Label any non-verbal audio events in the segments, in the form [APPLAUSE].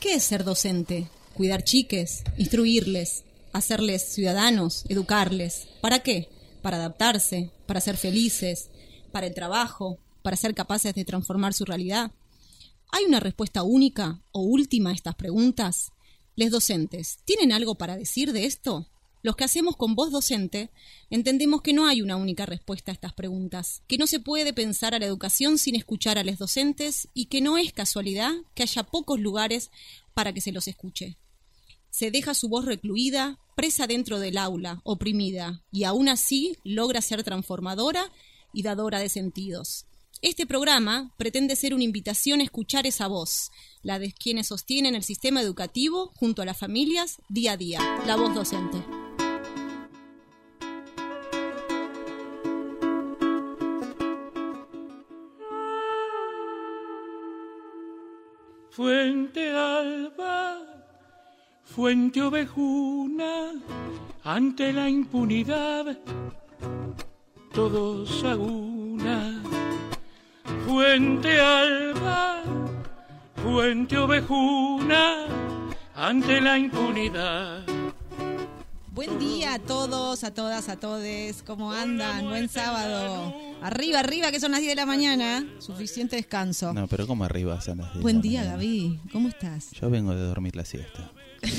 ¿Qué es ser docente? Cuidar chiques, instruirles, hacerles ciudadanos, educarles. ¿Para qué? Para adaptarse, para ser felices, para el trabajo, para ser capaces de transformar su realidad. ¿Hay una respuesta única o última a estas preguntas? Les docentes, ¿tienen algo para decir de esto? Los que hacemos con voz docente entendemos que no hay una única respuesta a estas preguntas, que no se puede pensar a la educación sin escuchar a los docentes y que no es casualidad que haya pocos lugares para que se los escuche. Se deja su voz recluida, presa dentro del aula, oprimida, y aún así logra ser transformadora y dadora de sentidos. Este programa pretende ser una invitación a escuchar esa voz, la de quienes sostienen el sistema educativo junto a las familias día a día, la voz docente. Fuente alba, fuente ovejuna, ante la impunidad, todos a una. Fuente alba, fuente ovejuna, ante la impunidad. Buen día a todos, a todas, a todes. ¿Cómo andan? Buen sábado. Arriba, arriba, que son las 10 de la mañana. Suficiente descanso. No, pero ¿cómo arriba son las 10 de Buen la día, mañana? Gaby. ¿Cómo estás? Yo vengo de dormir la siesta. [LAUGHS]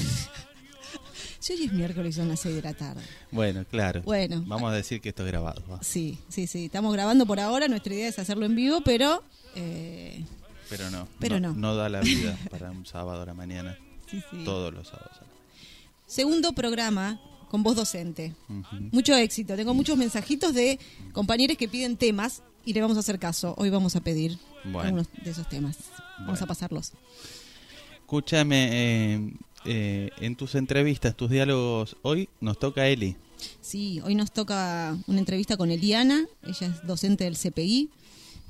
Si hoy es miércoles, son las 6 de la tarde. Bueno, claro. Bueno. Vamos a decir que esto es grabado. ¿va? Sí, sí, sí. Estamos grabando por ahora. Nuestra idea es hacerlo en vivo, pero. eh, Pero no. Pero no. No da la vida para un sábado a la mañana. sí, sí. Todos los sábados. a la Segundo programa con voz docente. Mucho éxito. Tengo muchos mensajitos de compañeros que piden temas y le vamos a hacer caso. Hoy vamos a pedir Bueno. algunos de esos temas. Vamos a pasarlos. Escúchame, eh, eh, en tus entrevistas, tus diálogos, hoy nos toca Eli. Sí, hoy nos toca una entrevista con Eliana. Ella es docente del CPI.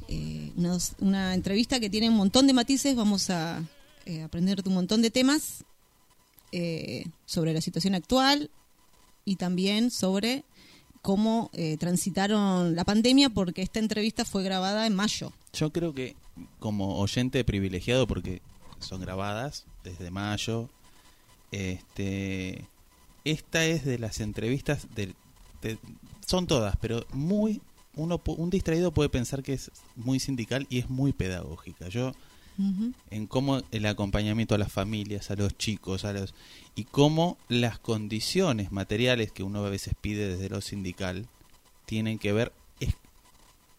Eh, una, una entrevista que tiene un montón de matices. Vamos a eh, aprender un montón de temas eh, sobre la situación actual y también sobre cómo eh, transitaron la pandemia, porque esta entrevista fue grabada en mayo. Yo creo que como oyente privilegiado, porque son grabadas desde mayo, este, esta es de las entrevistas, de, son todas, pero muy, uno, un distraído puede pensar que es muy sindical y es muy pedagógica. Yo En cómo el acompañamiento a las familias, a los chicos, a los y cómo las condiciones materiales que uno a veces pide desde lo sindical tienen que ver es-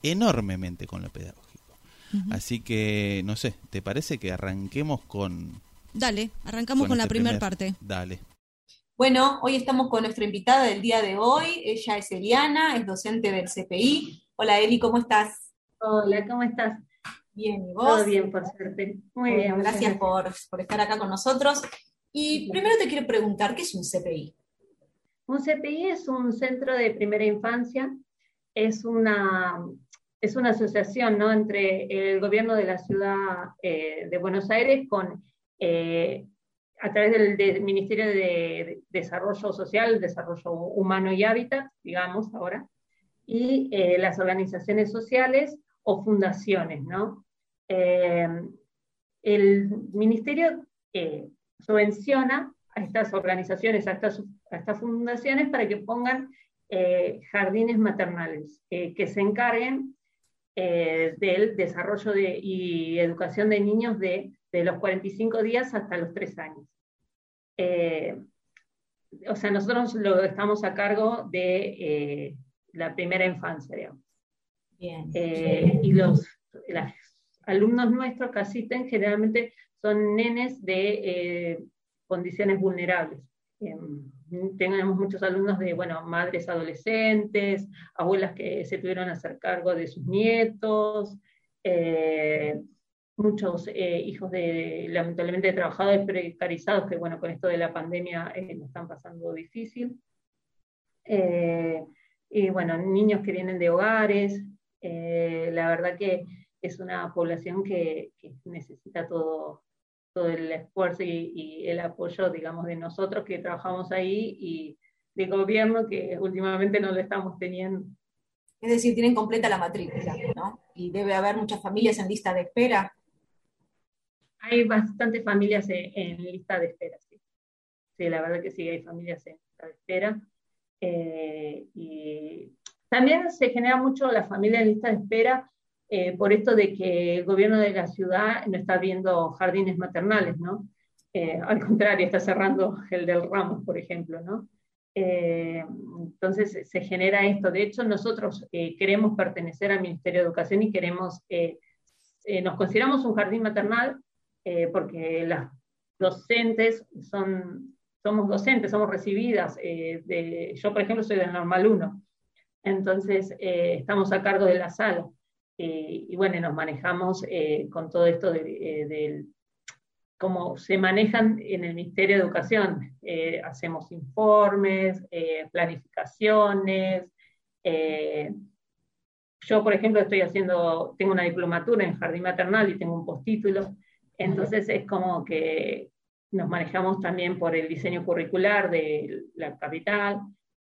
enormemente con lo pedagógico. Así que no sé, ¿te parece que arranquemos con Dale, arrancamos con, la este primera primer- parte. Dale. Bueno, hoy estamos con nuestra invitada del día de hoy. Ella es Eliana, es docente del CPI. Hola Eli, ¿cómo estás? Hola, ¿cómo estás? Bien, ¿y vos? Todo bien, por suerte. Muy bien, muchas gracias por, por estar acá con nosotros. Y primero te quiero preguntar, ¿qué es un CPI? Un CPI es un centro de primera infancia, es una, es una asociación ¿no? entre el gobierno de la ciudad eh, de Buenos Aires con, eh, a través del, del Ministerio de, de Desarrollo Social, Desarrollo Humano y Hábitat, digamos ahora, y eh, las organizaciones sociales o fundaciones, ¿no? Eh, el ministerio eh, subvenciona a estas organizaciones, a estas, fundaciones para que pongan eh, jardines maternales que se encarguen del desarrollo de, y educación de niños de, de, los 45 días hasta los 3 años. O sea, nosotros lo, estamos a cargo de la primera infancia, digamos. Eh, y los, alumnos nuestros que asisten generalmente son nenes de eh, condiciones vulnerables. Eh, tenemos muchos alumnos de, bueno, madres adolescentes, abuelas que se tuvieron a hacer cargo de sus nietos, eh, muchos hijos de, lamentablemente, de trabajadores precarizados que, bueno, con esto de la pandemia lo están pasando difícil. Y, bueno, niños que vienen de hogares. Eh, la verdad que es una población que, que necesita todo, todo el esfuerzo y, y, el apoyo, digamos, de nosotros que trabajamos ahí y de gobierno que últimamente no lo estamos teniendo. Es decir, tienen completa la matrícula, ¿no? Y debe haber muchas familias en lista de espera. hay bastantes familias en, lista de espera, sí. Sí, la verdad que sí, hay familias en lista de espera. Eh, y también se genera mucho la familia en lista de espera eh, por esto de que el gobierno de la ciudad no está viendo jardines maternales, ¿no? Eh, al contrario, está cerrando el del Ramos, por ejemplo, ¿no? entonces se genera esto. De hecho, nosotros queremos pertenecer al Ministerio de Educación y queremos, nos consideramos un jardín maternal porque las docentes son somos docentes, somos recibidas. Eh, yo, por ejemplo, soy del Normal 1, entonces eh, estamos a cargo de la sala. Eh, y bueno, nos manejamos con todo esto de, cómo se manejan en el Ministerio de Educación. hacemos informes, planificaciones. yo, por ejemplo, estoy haciendo, tengo una diplomatura en jardín maternal y tengo un postítulo. Entonces es como que nos manejamos también por el diseño curricular de la capital.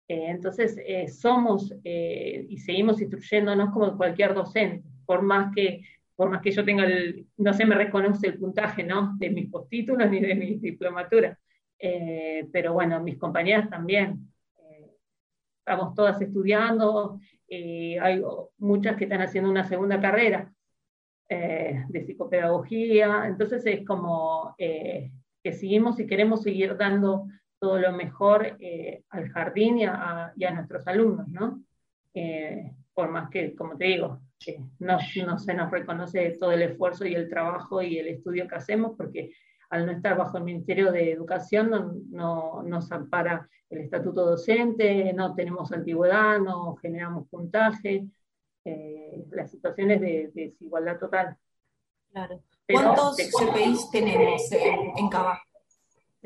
Eh, entonces, eh, somos eh, y seguimos instruyéndonos como cualquier docente, por más que, por más que yo tenga el, no se me reconoce el puntaje ¿no? de mis postítulos ni de mis diplomaturas. pero bueno, mis compañeras también. estamos todas estudiando, hay muchas que están haciendo una segunda carrera de psicopedagogía, entonces es como que seguimos y queremos seguir dando todo lo mejor eh, al jardín y a, nuestros alumnos, ¿no? Eh, por más que, como te digo, no, no, se nos reconoce todo el esfuerzo y el trabajo y el estudio que hacemos, porque al no estar bajo el Ministerio de Educación no, no nos ampara el estatuto docente, no tenemos antigüedad, no generamos puntaje, eh, la situación es de, de desigualdad total. Claro. ¿Cuántos CPIs tenemos en, Cava?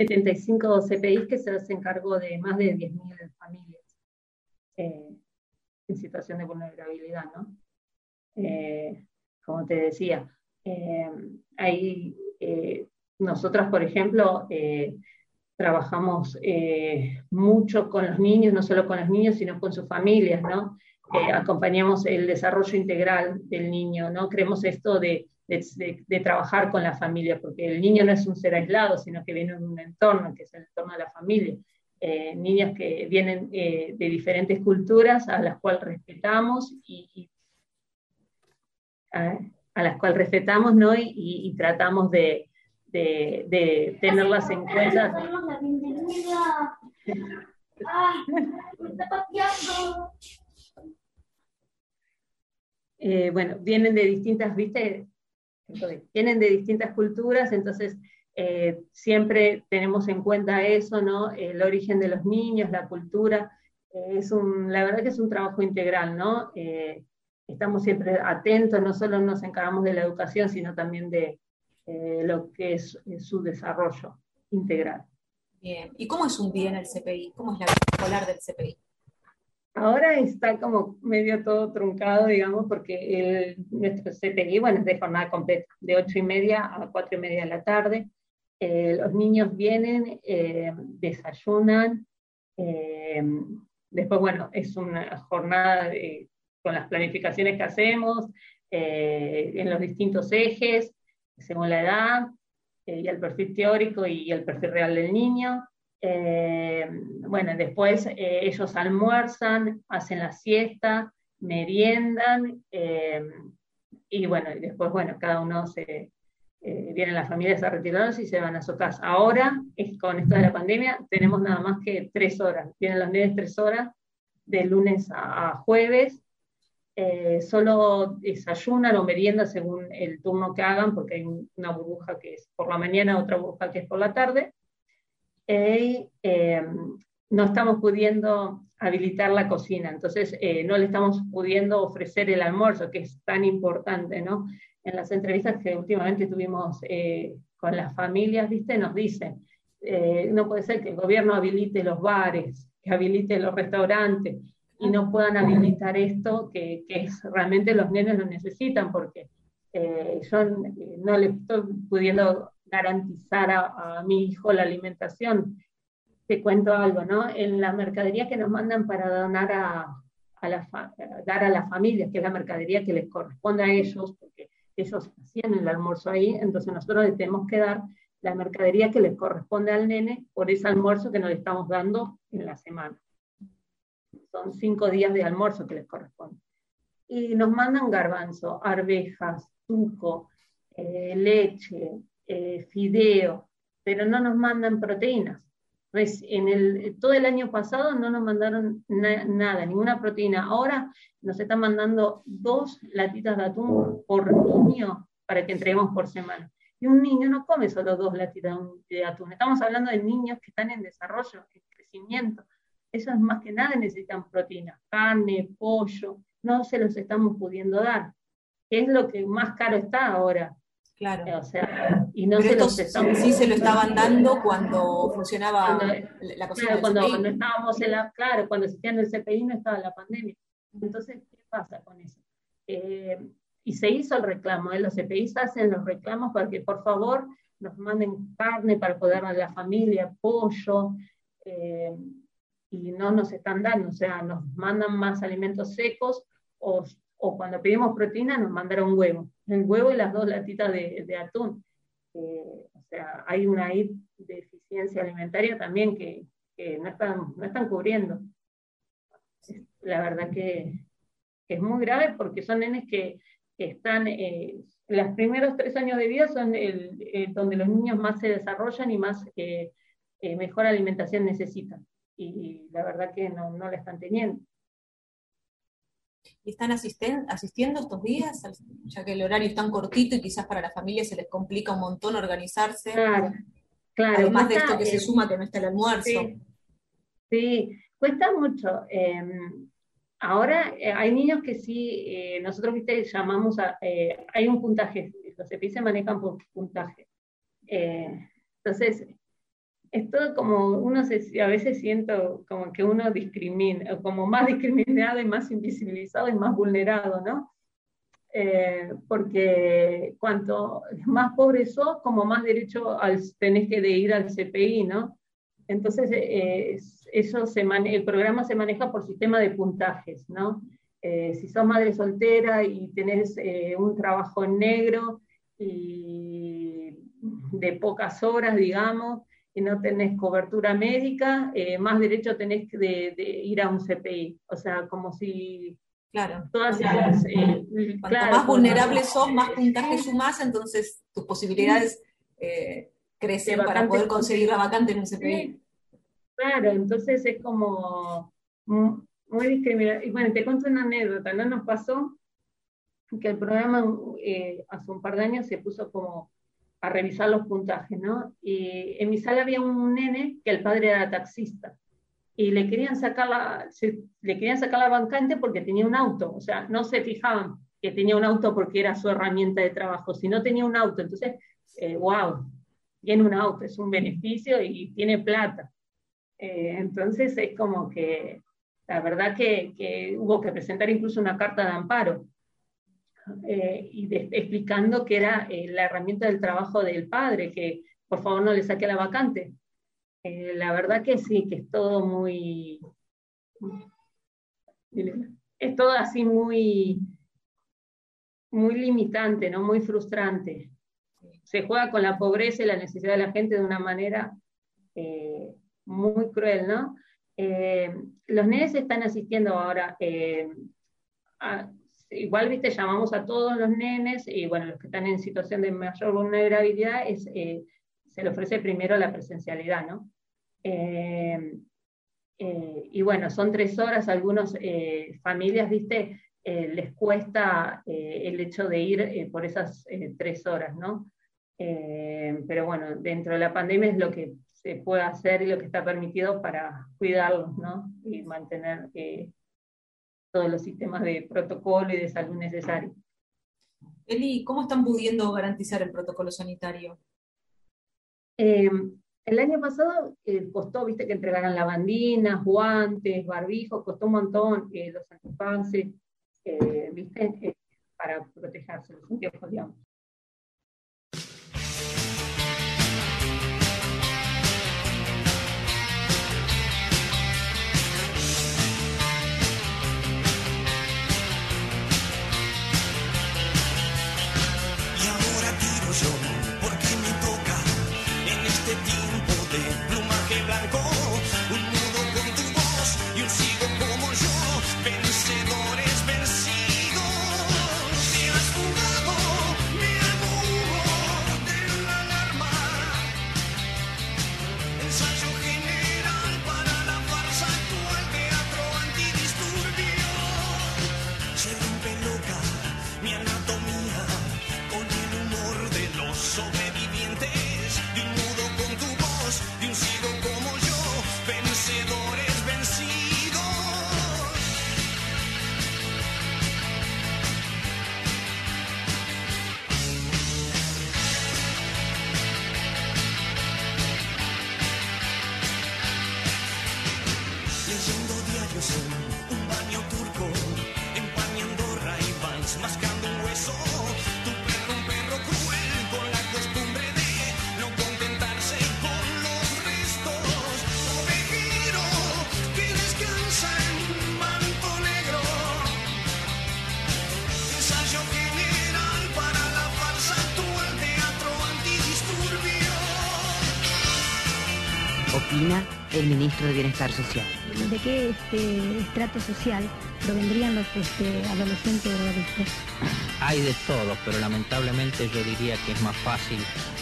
75 CPIs que se hacen cargo de más de 10.000 familias eh, en situación de vulnerabilidad, ¿no? Eh, como te decía, eh, nosotras, por ejemplo, trabajamos mucho con los niños, no solo con los niños, sino con sus familias, ¿no? acompañamos el desarrollo integral del niño, ¿no? Creemos esto de de, trabajar con la familia, porque el niño no es un ser aislado, sino que viene en un entorno, que es el entorno de la familia. Eh, niñas que vienen eh, de diferentes culturas a las cuales respetamos y, a, las cuales respetamos ¿no? y, tratamos de, de, tenerlas en cuenta. Eh, bueno, vienen de distintas, viste, vienen de distintas culturas, entonces eh, siempre tenemos en cuenta eso, ¿no? El origen de los niños, la cultura. Eh, es un, la verdad que es un trabajo integral, ¿no? Eh, estamos siempre atentos, no solo nos encargamos de la educación, sino también de lo que es, su desarrollo integral. Bien. ¿Y cómo es un día en el CPI? ¿Cómo es la vida escolar del CPI? Ahora está como medio todo truncado, digamos, porque el, nuestro CPI, bueno, es de jornada completa, de ocho y media a cuatro y media de la tarde. Eh, los niños vienen, eh, desayunan, eh, después, bueno, es una jornada con las planificaciones que hacemos en los distintos ejes, según la edad y el perfil teórico y el perfil real del niño. Eh, bueno, después eh, ellos almuerzan, hacen la siesta, meriendan, eh, y bueno, y después, bueno, cada uno se, vienen las familias a retirarse y se van a su casa. Ahora, con esto de la pandemia, tenemos nada más que tres horas. Vienen los niños tres horas, de lunes a, jueves. solo desayunan o meriendan según el turno que hagan, porque hay una burbuja que es por la mañana, otra burbuja que es por la tarde y eh, no estamos pudiendo habilitar la cocina, entonces eh, no le estamos pudiendo ofrecer el almuerzo, que es tan importante, ¿no? En las entrevistas que últimamente tuvimos eh, con las familias, ¿viste? Nos dicen, no puede ser que el gobierno habilite los bares, que habilite los restaurantes y no puedan habilitar esto, que, que es, realmente los nenes lo necesitan, porque yo no le estoy pudiendo garantizar a, mi hijo la alimentación. Te cuento algo, ¿no? En la mercadería que nos mandan para donar a, a la dar a las familias, que es la mercadería que les corresponde a ellos, porque ellos hacían el almuerzo ahí, entonces nosotros les tenemos que dar la mercadería que les corresponde al nene por ese almuerzo que nos le estamos dando en la semana. Son cinco días de almuerzo que les corresponde. Y nos mandan garbanzo, arvejas, tuco, eh, leche, eh, fideo, pero no nos mandan proteínas. En todo el año pasado no nos mandaron nada, ninguna proteína. Ahora nos están mandando dos latitas de atún por niño para que entreguemos por semana. Y un niño no come solo dos latitas de atún. Estamos hablando de niños que están en desarrollo, en crecimiento. Eso es más que nada necesitan proteínas, carne, pollo. No se los estamos pudiendo dar. Es lo que más caro está ahora. Claro. O sea, y no Pero se estos los estamos sí se lo estaban dando cuando funcionaba Cuando- la cocina Claro, cuando CPI. no estábamos en la, claro, cuando existía en el CPI no estaba la pandemia. Entonces, ¿qué pasa con eso? Eh, y se hizo el reclamo, ¿eh? los CPI hacen los reclamos para que por favor nos manden carne para poder darle a la familia, pollo, eh, y no nos están dando, o sea, nos mandan más alimentos secos o, o cuando pedimos proteína nos mandaron huevo, el huevo y las dos latitas de, de atún. Eh, o sea, hay una deficiencia alimentaria también que, que no, están, no están cubriendo. La verdad que, que es muy grave porque son nenes que, que están, eh, los primeros tres años de vida son el, eh, donde los niños más se desarrollan y más eh, eh, mejor alimentación necesitan. Y, la verdad que no, no la están teniendo. ¿Y están asisten- asistiendo estos días? Ya que el horario es tan cortito y quizás para la familia se les complica un montón organizarse. Claro, claro. Además de esto que se eh, suma que no está el almuerzo. Sí, sí, cuesta mucho. Eh, ahora eh, hay niños que sí, eh, nosotros viste, llamamos a, hay un puntaje, los EPI se manejan por puntaje. Entonces, es todo como uno se, a veces siento como que uno discrimina, como más [LAUGHS] discriminado y más invisibilizado y más vulnerado, ¿no? Eh, porque cuanto más pobre sos, como más derecho al, tenés que ir al CPI, ¿no? Entonces, eso se el programa se maneja por sistema de puntajes, ¿no? Eh, si sos madre soltera y tenés eh, un trabajo en negro y de pocas horas, digamos, y no tenés cobertura médica, eh, más derecho tenés de, de ir a un CPI. O sea, como si Claro. todas esas... eh, Cuanto claro, más como- vulnerable sos, más puntaje sumás, entonces tus posibilidades eh, crecen para poder conseguir la vacante en un CPI. Claro, entonces es como mu- muy discriminatorio. Y bueno, te cuento una anécdota, ¿no? Nos pasó que el programa eh, hace un par de años se puso como a revisar los puntajes, ¿no? Y en mi sala había un nene que el padre era taxista y le querían sacar la, le querían sacar la vacante porque tenía un auto, o sea, no se fijaban que tenía un auto porque era su herramienta de trabajo, sino tenía un auto, entonces, eh, wow, tiene un auto, es un beneficio y tiene plata. Eh, entonces es como que la verdad que hubo que presentar incluso una carta de amparo eh, y explicando que era eh, la herramienta del trabajo del padre, que por favor no le saque la vacante. Eh, la verdad que sí, que es todo muy... Es todo así muy, muy limitante, ¿no? muy frustrante. Se juega con la pobreza y la necesidad de la gente de una manera muy cruel, ¿no? Los nenes están asistiendo ahora, a- igual, viste, llamamos a todos los nenes y bueno, los que están en situación de mayor vulnerabilidad, es, eh, se le ofrece primero la presencialidad, ¿no? Eh, eh, y bueno, son tres horas, algunas familias, viste, les cuesta el hecho de ir por esas tres horas, ¿no? Pero bueno, dentro de la pandemia es lo que se puede hacer y lo que está permitido para cuidarlos, ¿no? Y mantener todos los sistemas de protocolo y de salud necesarios. Eli, ¿cómo están pudiendo garantizar el protocolo sanitario? Eh, el año pasado eh, costó, viste, que entregaran lavandinas, guantes, barbijos, costó un montón, eh, los antifaces, eh, viste, para protegerse, los anteojos, digamos. Ministro de Bienestar Social. ¿De qué este, estrato social provendrían los este, adolescentes drogadictos? Hay de todo, pero lamentablemente yo diría que es más fácil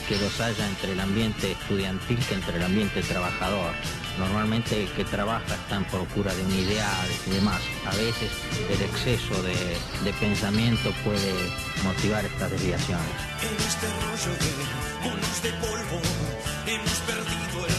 que los haya entre el ambiente estudiantil que entre el ambiente trabajador. Normalmente el que trabaja está en procura de un ideal y demás. A veces el exceso de, de pensamiento puede motivar estas desviaciones. En este rollo de monos de polvo hemos perdido el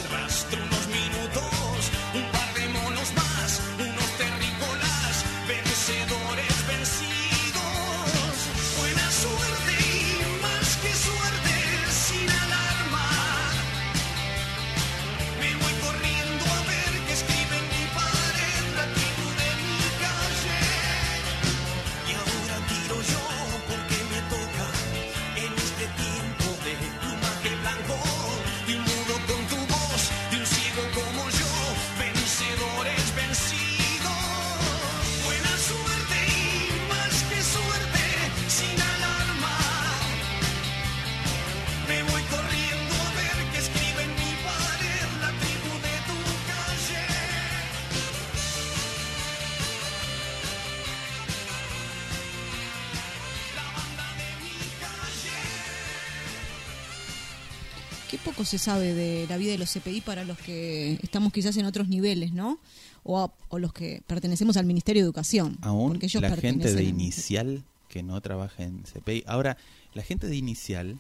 se sabe de la vida de los CPI para los que estamos quizás en otros niveles, ¿no? O, a- o los que pertenecemos al Ministerio de Educación. Aún porque ellos la gente de al- inicial que no trabaja en CPI. Ahora, la gente de inicial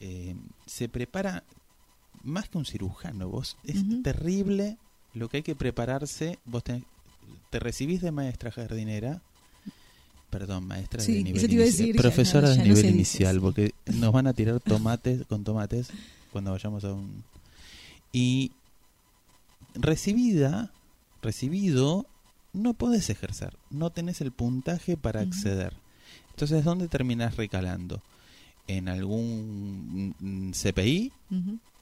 eh, se prepara más que un cirujano. Vos es terrible lo que hay que prepararse. Vos tenés- te recibís de maestra jardinera. Perdón, maestra Sí, de nivel inicial. decir, Profesora ya de nivel inicial, porque nos van a tirar tomates con tomates cuando vayamos a un. Y recibida, recibido, no podés ejercer, no tenés el puntaje para acceder. Entonces, ¿dónde terminás recalando? ¿En algún CPI?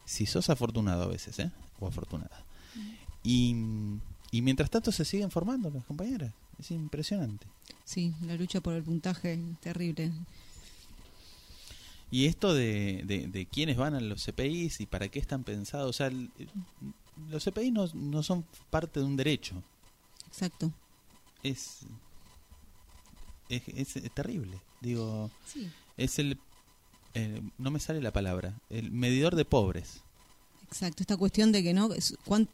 Si sos afortunado a veces, ¿eh? O afortunada. Y, y mientras tanto se siguen formando las compañeras. Es impresionante. Sí, la lucha por el puntaje, terrible. Y esto de, de, de quiénes van a los CPIs y para qué están pensados. O sea, el- los CPI no, no son parte de un derecho. Exacto. Es, es, es- es terrible. Digo, Sí. es el. eh, no me sale la palabra. El medidor de pobres. Exacto, esta cuestión de que no es- cuan-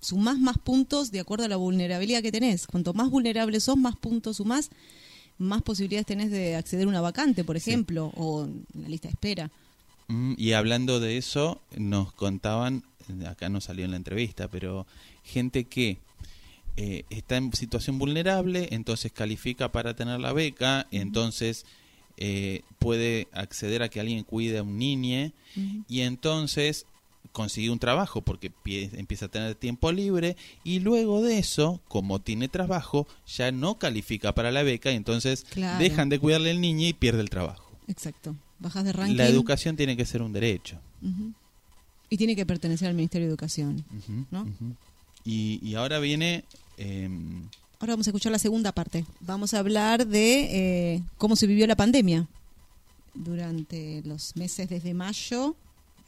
sumás más puntos de acuerdo a la vulnerabilidad que tenés. Cuanto más vulnerable sos, más puntos sumás, más posibilidades tenés de acceder a una vacante, por Sí. ejemplo, o en la lista de espera. Mm, y hablando de eso, nos contaban, acá no salió en la entrevista, pero gente que eh, está en situación vulnerable, entonces califica para tener la beca, entonces eh, puede acceder a que alguien cuide a un niño y entonces consigue un trabajo porque pie- empieza a tener tiempo libre y luego de eso, como tiene trabajo, ya no califica para la beca y entonces Claro. dejan de cuidarle al niño y pierde el trabajo. Exacto. Bajas de ranking. La educación tiene que ser un derecho. Y tiene que pertenecer al Ministerio de Educación. ¿No? Y, y ahora viene... em, Ahora vamos a escuchar la segunda parte. Vamos a hablar de eh, cómo se vivió la pandemia durante los meses desde mayo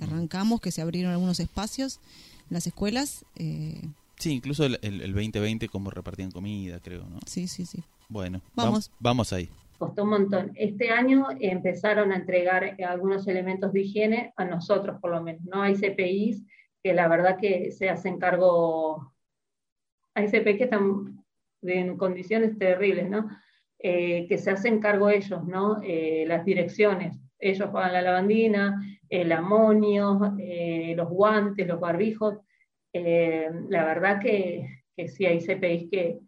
Arrancamos, que se abrieron algunos espacios en las escuelas. eh, Sí, incluso el, el- el 2020 como repartían comida, creo, ¿no? sí, sí, sí. Bueno, Vamos. vam- vamos ahí. costó un montón. Este año empezaron a entregar eh, algunos elementos de higiene a nosotros, por lo menos. No hay CPIs que la verdad que se hacen cargo, hay CPI que están en condiciones terribles, ¿no? Eh, que se hacen cargo ellos, ¿no? Eh, las direcciones. Ellos pagan la lavandina, el amonio, eh, los guantes, los barbijos. Eh, la verdad que, que sí hay CPIs que,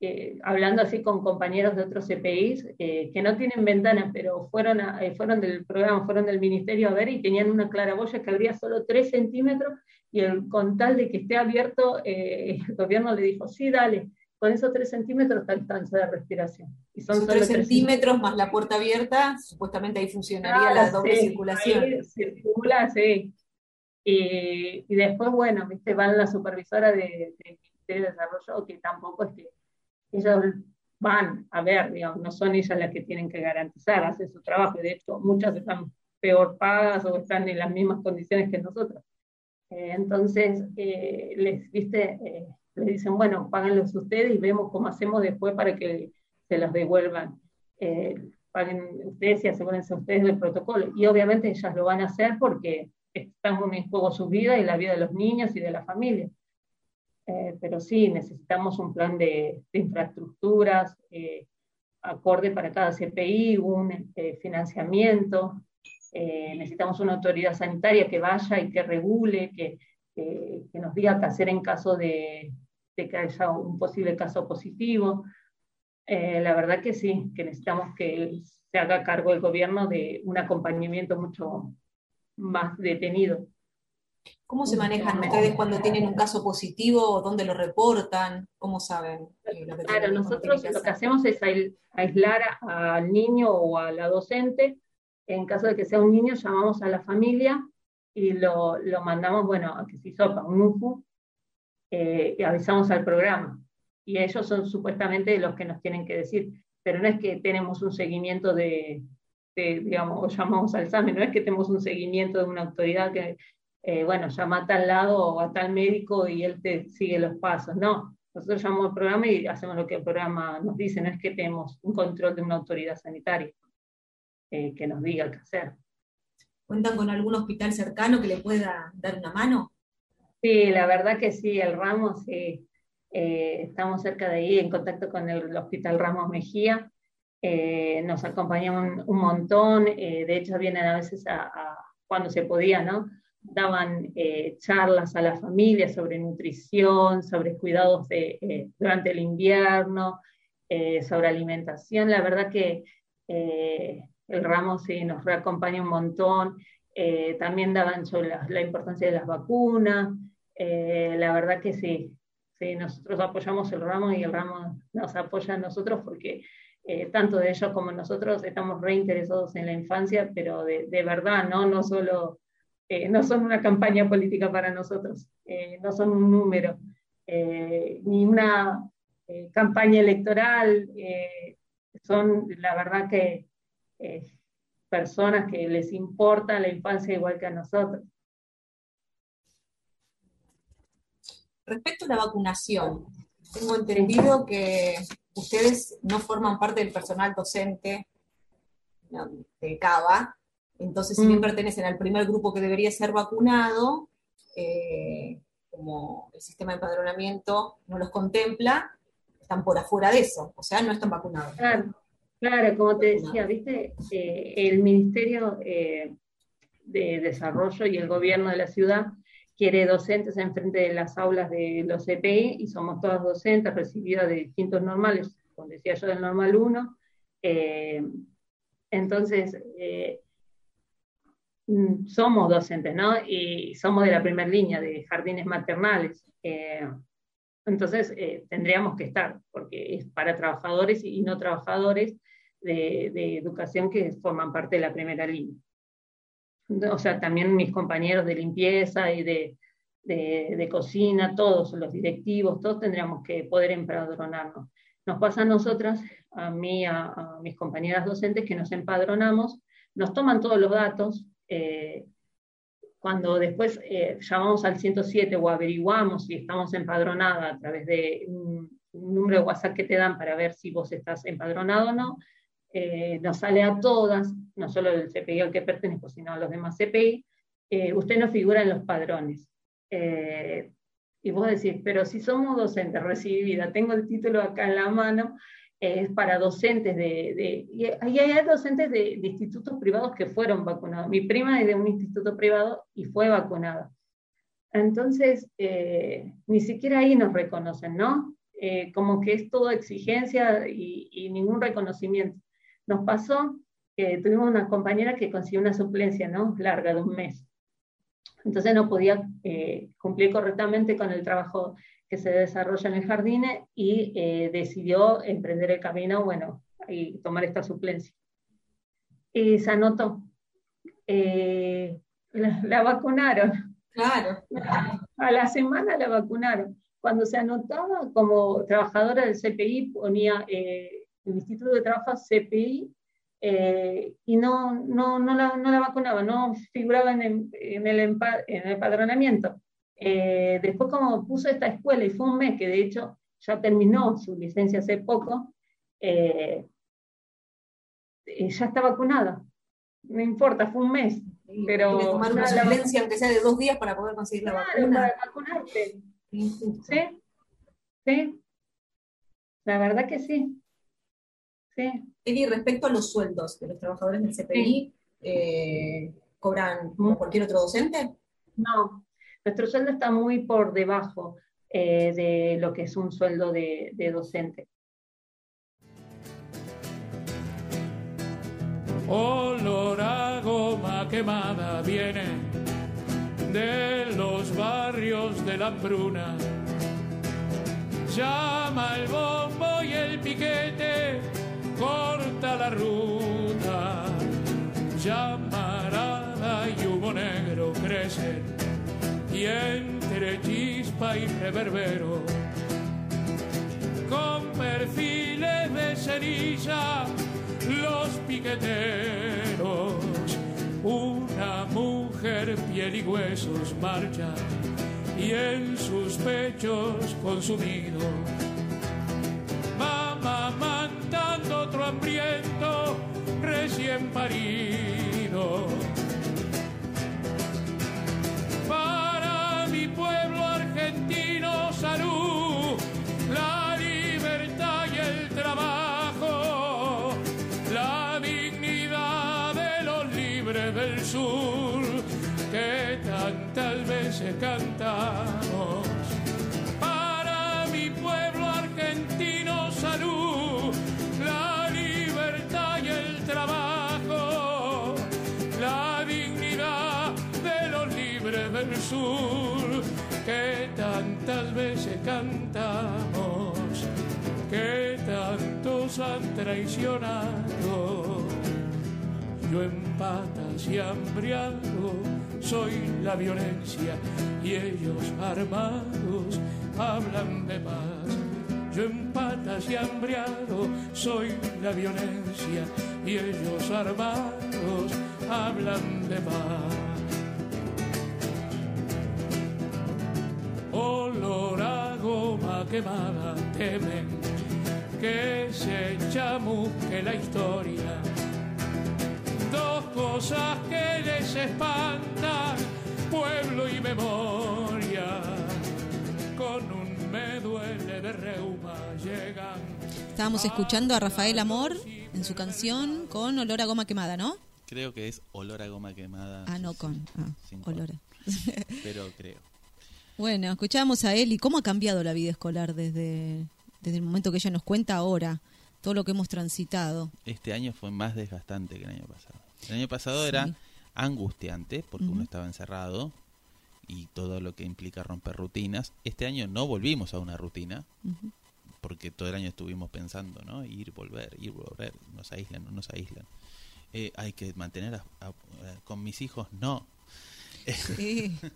que, hablando así con compañeros de otros CPIs, eh, que no tienen ventanas, pero fueron, fueron del programa, fueron del ministerio a ver y tenían una claraboya que abría solo 3 centímetros y el, con tal de que esté abierto, el gobierno le dijo, sí, dale, con esos 3 centímetros está distancia de respiración. Y son Son solo 3 tres centímetros más la puerta abierta, supuestamente ahí funcionaría la Claro, doble sí, circulación. ahí circula, sí. Y, y después, bueno, viste, van la supervisora de, de Ministerio de Desarrollo, que tampoco es que ellos van a ver, digamos, no son ellas las que tienen que garantizar, hacen su trabajo, y de hecho muchas están peor pagas o están en las mismas condiciones que nosotros. Eh, entonces, eh, les, viste, eh, les dicen, bueno, páganlos ustedes y vemos cómo hacemos después para que se los devuelvan. Eh, paguen ustedes y asegúrense ustedes del protocolo. Y obviamente ellas lo van a hacer porque están en juego su vida y la vida de los niños y de la familia. Eh, pero sí, necesitamos un plan de, de infraestructuras eh, acorde para cada CPI, un eh, financiamiento. Eh, necesitamos una autoridad sanitaria que vaya y que regule, que, que- que nos diga qué hacer en caso de, de que haya un posible caso positivo. Eh, la verdad que sí, que necesitamos que se haga cargo el gobierno de un acompañamiento mucho más detenido. ¿Cómo se manejan ustedes cuando tienen un caso positivo? ¿Dónde lo reportan? ¿Cómo saben eh, lo que Claro, nosotros lo que hacemos es aisl- aislar al niño o a la docente. En caso de que sea un niño, llamamos a la familia y lo, lo mandamos, bueno, a que se sopa un UFU eh, y avisamos al programa. Y ellos son supuestamente los que nos tienen que decir, pero no es que tenemos un seguimiento de, de, digamos, o llamamos al SAME, no es que tenemos un seguimiento de una autoridad que, eh, bueno, llama a tal lado o a tal médico y él te sigue los pasos. No, nosotros llamamos al programa y hacemos lo que el programa nos dice, no es que tenemos un control de una autoridad sanitaria eh, que nos diga qué hacer. ¿Cuentan con algún hospital cercano que le pueda dar una mano? Sí, la verdad que sí, el Ramos, sí. Eh, estamos cerca de ahí, en contacto con el Hospital Ramos Mejía. Eh, nos acompañan un, un montón, eh, de hecho vienen a veces a, a- cuando se podía, ¿no? Daban eh, charlas a la familia sobre nutrición, sobre cuidados de, durante el invierno, sobre alimentación. La verdad que el Ramos sí nos reacompaña un montón. Eh, también daban sobre la, importancia de las vacunas. Eh, la verdad que sí, sí, nosotros apoyamos el ramo y el ramo nos apoya a nosotros porque eh, tanto de ellos como nosotros estamos reinteresados en la infancia, pero de, de verdad, ¿no? No solo, no son una campaña política para nosotros, no son un número, ni una campaña electoral, son la verdad que eh, personas que les importa la infancia igual que a nosotros. Respecto a la vacunación, tengo entendido que ustedes no forman parte del personal docente no, de CABA, entonces si bien Mm. pertenecen al primer grupo que debería ser vacunado, eh, como el sistema de empadronamiento no los contempla, están por afuera de eso, o sea, no están vacunados. Claro, claro, como te decía, viste, Eh, el Ministerio eh, de Desarrollo y el gobierno de la ciudad quiere docentes enfrente de las aulas de los CPI y somos todas docentes recibidas de distintos normales, como decía yo, del normal 1. Eh, entonces, mm, somos docentes, ¿no? Y somos de la primera línea de jardines maternales. Entonces, tendríamos que estar, porque es para trabajadores y no trabajadores de, educación que forman parte de la primera línea. O sea, también mis compañeros de limpieza y de, de, cocina, todos los directivos, todos tendríamos que poder empadronarnos. Nos pasa a nosotras, a mí, a, a mis compañeras docentes, que nos empadronamos, nos toman todos los datos, eh, cuando después eh, llamamos al 107 o averiguamos si estamos empadronada a través de un, un número de WhatsApp que te dan para ver si vos estás empadronado o no, eh, nos sale a todas, no solo del CPI al que pertenezco, sino a los demás CPI, eh, usted no figura en los padrones. Eh, y vos decís, pero si somos docentes recibida, tengo el título acá en la mano, es para docentes de, y hay docentes de, institutos privados que fueron vacunados. Mi prima es de un instituto privado y fue vacunada. Entonces, ni siquiera ahí nos reconocen, ¿no? Como que es todo exigencia y ningún reconocimiento. Nos pasó que tuvimos una compañera que consiguió una suplencia, ¿no? Larga de un mes. Entonces no podía eh, cumplir correctamente con el trabajo que se desarrolla en el jardín y eh, decidió emprender el camino, bueno, y tomar esta suplencia. Y se anotó. Eh, la, la vacunaron. Claro. A la semana la vacunaron. Cuando se anotaba como trabajadora del CPI, ponía eh, el Instituto de Trabajo CPI eh, y no, no, no, la, no la vacunaba, no figuraba en el, en el, empa- en el empadronamiento. Eh, después como puso esta escuela y fue un mes, que de hecho ya terminó su licencia hace poco, eh, eh, ya está vacunada. No importa, fue un mes. Pero Tiene que tomar una suplencia, aunque sea de dos días, para poder conseguir la Claro, vacuna. para vacunarte. Sí, sí. La verdad que sí. Sí. Eli, respecto a los sueldos de los trabajadores del CPI, eh, ¿cobran como cualquier otro docente? No, nuestro sueldo está muy por debajo eh, de lo que es un sueldo de, de docente. Olor a goma quemada viene de los barrios de la hambruna. Llama el bombo y el piquete, corta la ruta. Llamarada y humo negro crecen y entre chispa y reverbero con perfiles de ceniza los piqueteros. Una mujer piel y huesos marcha y en sus pechos consumido Maria. Que tantas veces cantamos, que tantos han traicionado. Yo en patas y hambriado soy la violencia y ellos armados hablan de paz. Yo en patas y hambriado soy la violencia y ellos armados hablan de paz. Quemada temen que se chamusque la historia dos cosas que les espantan, pueblo y memoria. Con un me duele de reuma llegan. Estábamos escuchando a Rafael Amor en su canción con olor a goma quemada, ¿no? Creo que es olor a goma quemada. Ah, no con. Ah, olor a- [LAUGHS] Pero creo. Bueno, escuchábamos a él y cómo ha cambiado la vida escolar desde, desde el momento que ella nos cuenta ahora, todo lo que hemos transitado. Este año fue más desgastante que el año pasado. El año pasado era angustiante porque uno estaba encerrado y todo lo que implica romper rutinas. Este año no volvimos a una rutina porque todo el año estuvimos pensando, ¿no? Ir, volver, ir, volver, nos aíslan, no nos aíslan. Eh, hay que mantener a- a- a- con mis hijos, no. Sí. [LAUGHS]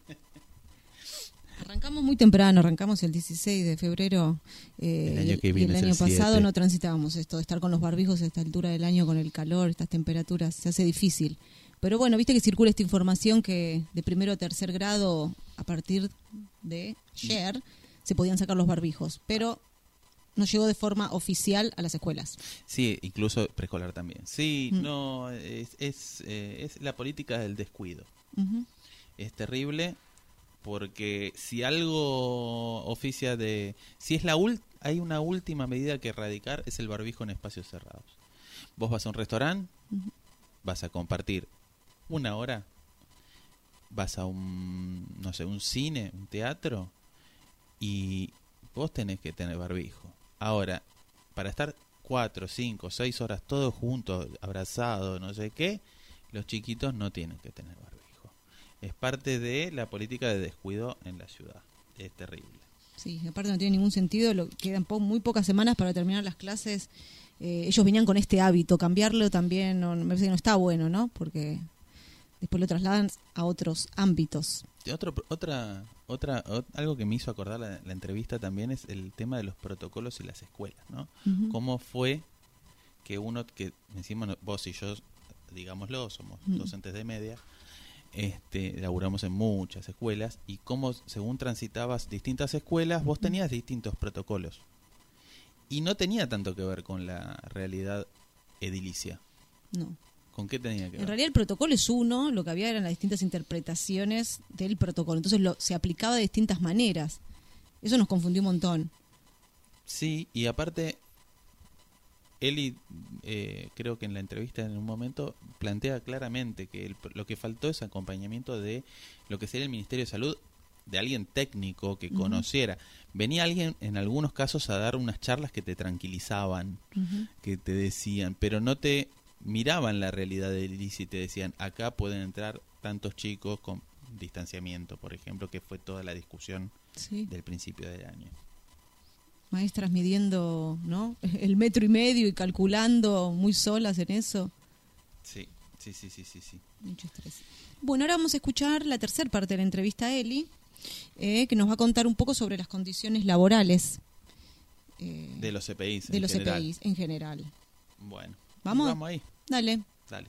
Arrancamos muy temprano, arrancamos el 16 de febrero. eh, El año que viene el año el pasado 7. no transitábamos esto de estar con los barbijos a esta altura del año, con el calor, estas temperaturas, se hace difícil. Pero bueno, viste que circula esta información que de primero a tercer grado, a partir de ayer, se podían sacar los barbijos, pero no llegó de forma oficial a las escuelas. Sí, incluso preescolar también. Sí, Mm. no, es, es, eh, es la política del descuido. Es terrible porque si algo oficia de... Si es la hay una última medida que erradicar es el barbijo en espacios cerrados. Vos vas a un restaurante, vas a compartir una hora, vas a un, no sé, un cine, un teatro, y vos tenés que tener barbijo. Ahora, para estar cuatro, cinco, seis horas todos juntos, abrazados, no sé qué, los chiquitos no tienen que tener barbijo. Es parte de la política de descuido en la ciudad. Es terrible. Sí, aparte no tiene ningún sentido, lo, quedan po- muy pocas semanas para terminar las clases. Eh, ellos venían con este hábito, cambiarlo también no, me parece que no está bueno, ¿no? Porque después lo trasladan a otros ámbitos. Otro, otra, otra, ot- algo que me hizo acordar la, la entrevista también es el tema de los protocolos y las escuelas, ¿no? ¿Cómo fue que uno, que encima vos y yo, digámoslo, somos Mm. docentes de media, este, laburamos en muchas escuelas y cómo según transitabas distintas escuelas, vos tenías distintos protocolos. Y no tenía tanto que ver con la realidad edilicia. No. ¿Con qué tenía que ver? En realidad el protocolo es uno, lo que había eran las distintas interpretaciones del protocolo. Entonces lo, se aplicaba de distintas maneras. Eso nos confundió un montón. Sí, y aparte, Eli, eh, creo que en la entrevista en un momento plantea claramente que el- lo que faltó es acompañamiento de lo que sería el Ministerio de Salud, de alguien técnico que conociera. Venía alguien en algunos casos a dar unas charlas que te tranquilizaban, que te decían, pero no te miraban la realidad del ICI y te decían, acá pueden entrar tantos chicos con distanciamiento, por ejemplo, que fue toda la discusión Sí. del principio del año. Maestras midiendo, ¿no? [LAUGHS] El metro y medio y calculando muy solas en eso. Sí, sí, sí, sí, sí, sí. Mucho estrés. Bueno, ahora vamos a escuchar la tercera parte de la entrevista a Eli, eh, que nos va a contar un poco sobre las condiciones laborales eh, De los CPIs. de en los general. CPIs en general. Bueno. ¿Vamos? Vamos ahí. Dale. Dale.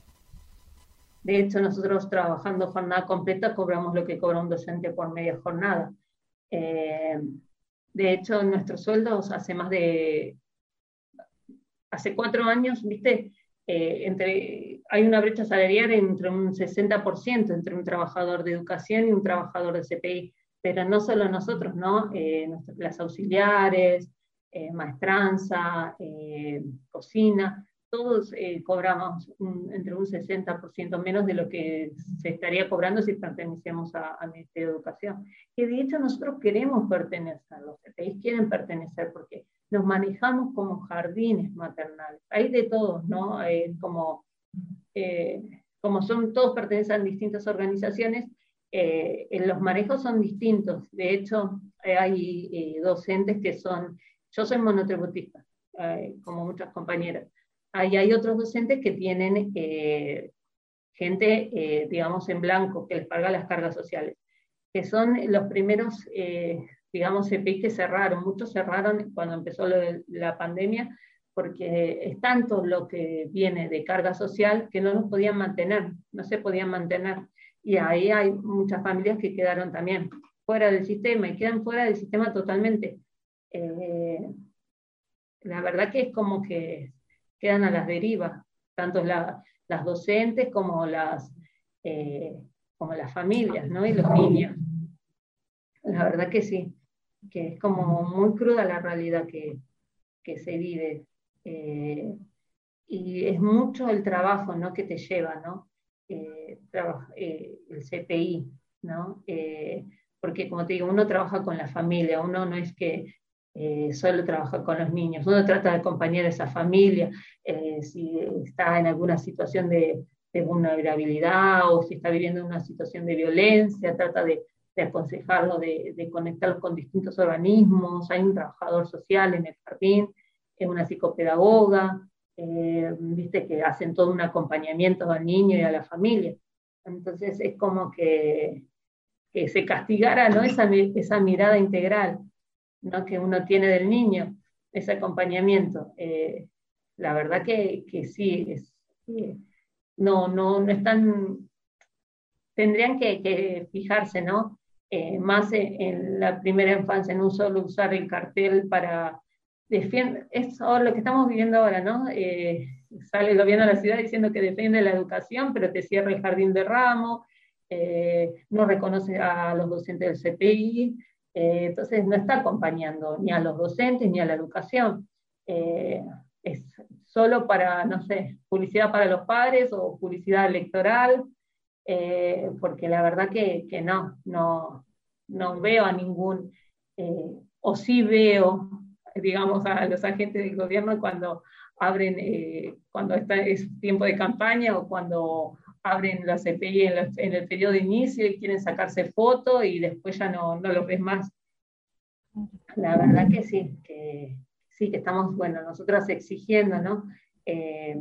De hecho, nosotros trabajando jornada completa cobramos lo que cobra un docente por media jornada. Eh, de hecho, nuestros sueldos hace más de, hace cuatro años, viste, Eh, entre, hay una brecha salarial entre un 60% entre un trabajador de educación y un trabajador de CPI, pero no solo nosotros, ¿no? Eh, las auxiliares, eh, maestranza, cocina, todos eh, cobramos un- entre un 60% menos de lo que se estaría cobrando si pertenecemos al Ministerio de Educación. Que de hecho nosotros queremos pertenecer, los CPI quieren pertenecer porque nos manejamos como jardines maternales. Hay de todos, ¿no? Eh, como, eh, como son, todos pertenecen a distintas organizaciones, eh, eh, los manejos son distintos. De hecho, hay docentes que son, yo soy monotributista, como muchas compañeras. Ahí hay otros docentes que tienen eh, gente, eh, digamos, en blanco, que les paga las cargas sociales, que son los primeros, eh, digamos, que cerraron. Muchos cerraron cuando empezó lo de la pandemia, porque es tanto lo que viene de carga social que no los podían mantener, no se podían mantener. Y ahí hay muchas familias que quedaron también fuera del sistema y quedan fuera del sistema totalmente. Eh, la verdad que es como que quedan a las derivas, tanto la- las docentes como las, eh, como las familias ¿no? y los niños. La verdad que sí, que es como muy cruda la realidad que, que se vive. Eh, y es mucho el trabajo ¿no? que te lleva, ¿no? Eh, el CPI, ¿no? Porque como te digo, uno trabaja con la familia, uno no es que eh, solo trabaja con los niños, uno trata de acompañar a esa familia, eh, si está en alguna situación de, de vulnerabilidad o si está viviendo una situación de violencia, trata de, de aconsejarlo, de, de conectarlo con distintos organismos, hay un trabajador social en el jardín, es una psicopedagoga, eh, viste que hacen todo un acompañamiento al niño y a la familia. Entonces es como que, que se castigara ¿no? esa, esa mirada integral ¿no? que uno tiene del niño, ese acompañamiento. Eh, la verdad que, que sí, es, no, no, no están, tendrían que, que fijarse, ¿no? Eh, más en, la primera infancia, en un solo usar el cartel para defender, es lo que estamos viviendo ahora, ¿no? Eh, sale el gobierno de la ciudad diciendo que defiende la educación, pero te cierra el jardín de ramo, no reconoce a los docentes del CPI, eh, entonces no está acompañando ni a los docentes ni a la educación. Eh, es solo para, no sé, publicidad para los padres o publicidad electoral, eh, porque la verdad que, que no, no, no veo a ningún, o sí veo, digamos, a los agentes del gobierno cuando abren, cuando está, es tiempo de campaña o cuando abren la CPI en, los- en el periodo de inicio y quieren sacarse fotos y después ya no, no los ves más. La verdad que sí, que sí, que estamos, bueno, nosotros exigiendo, ¿no? Eh,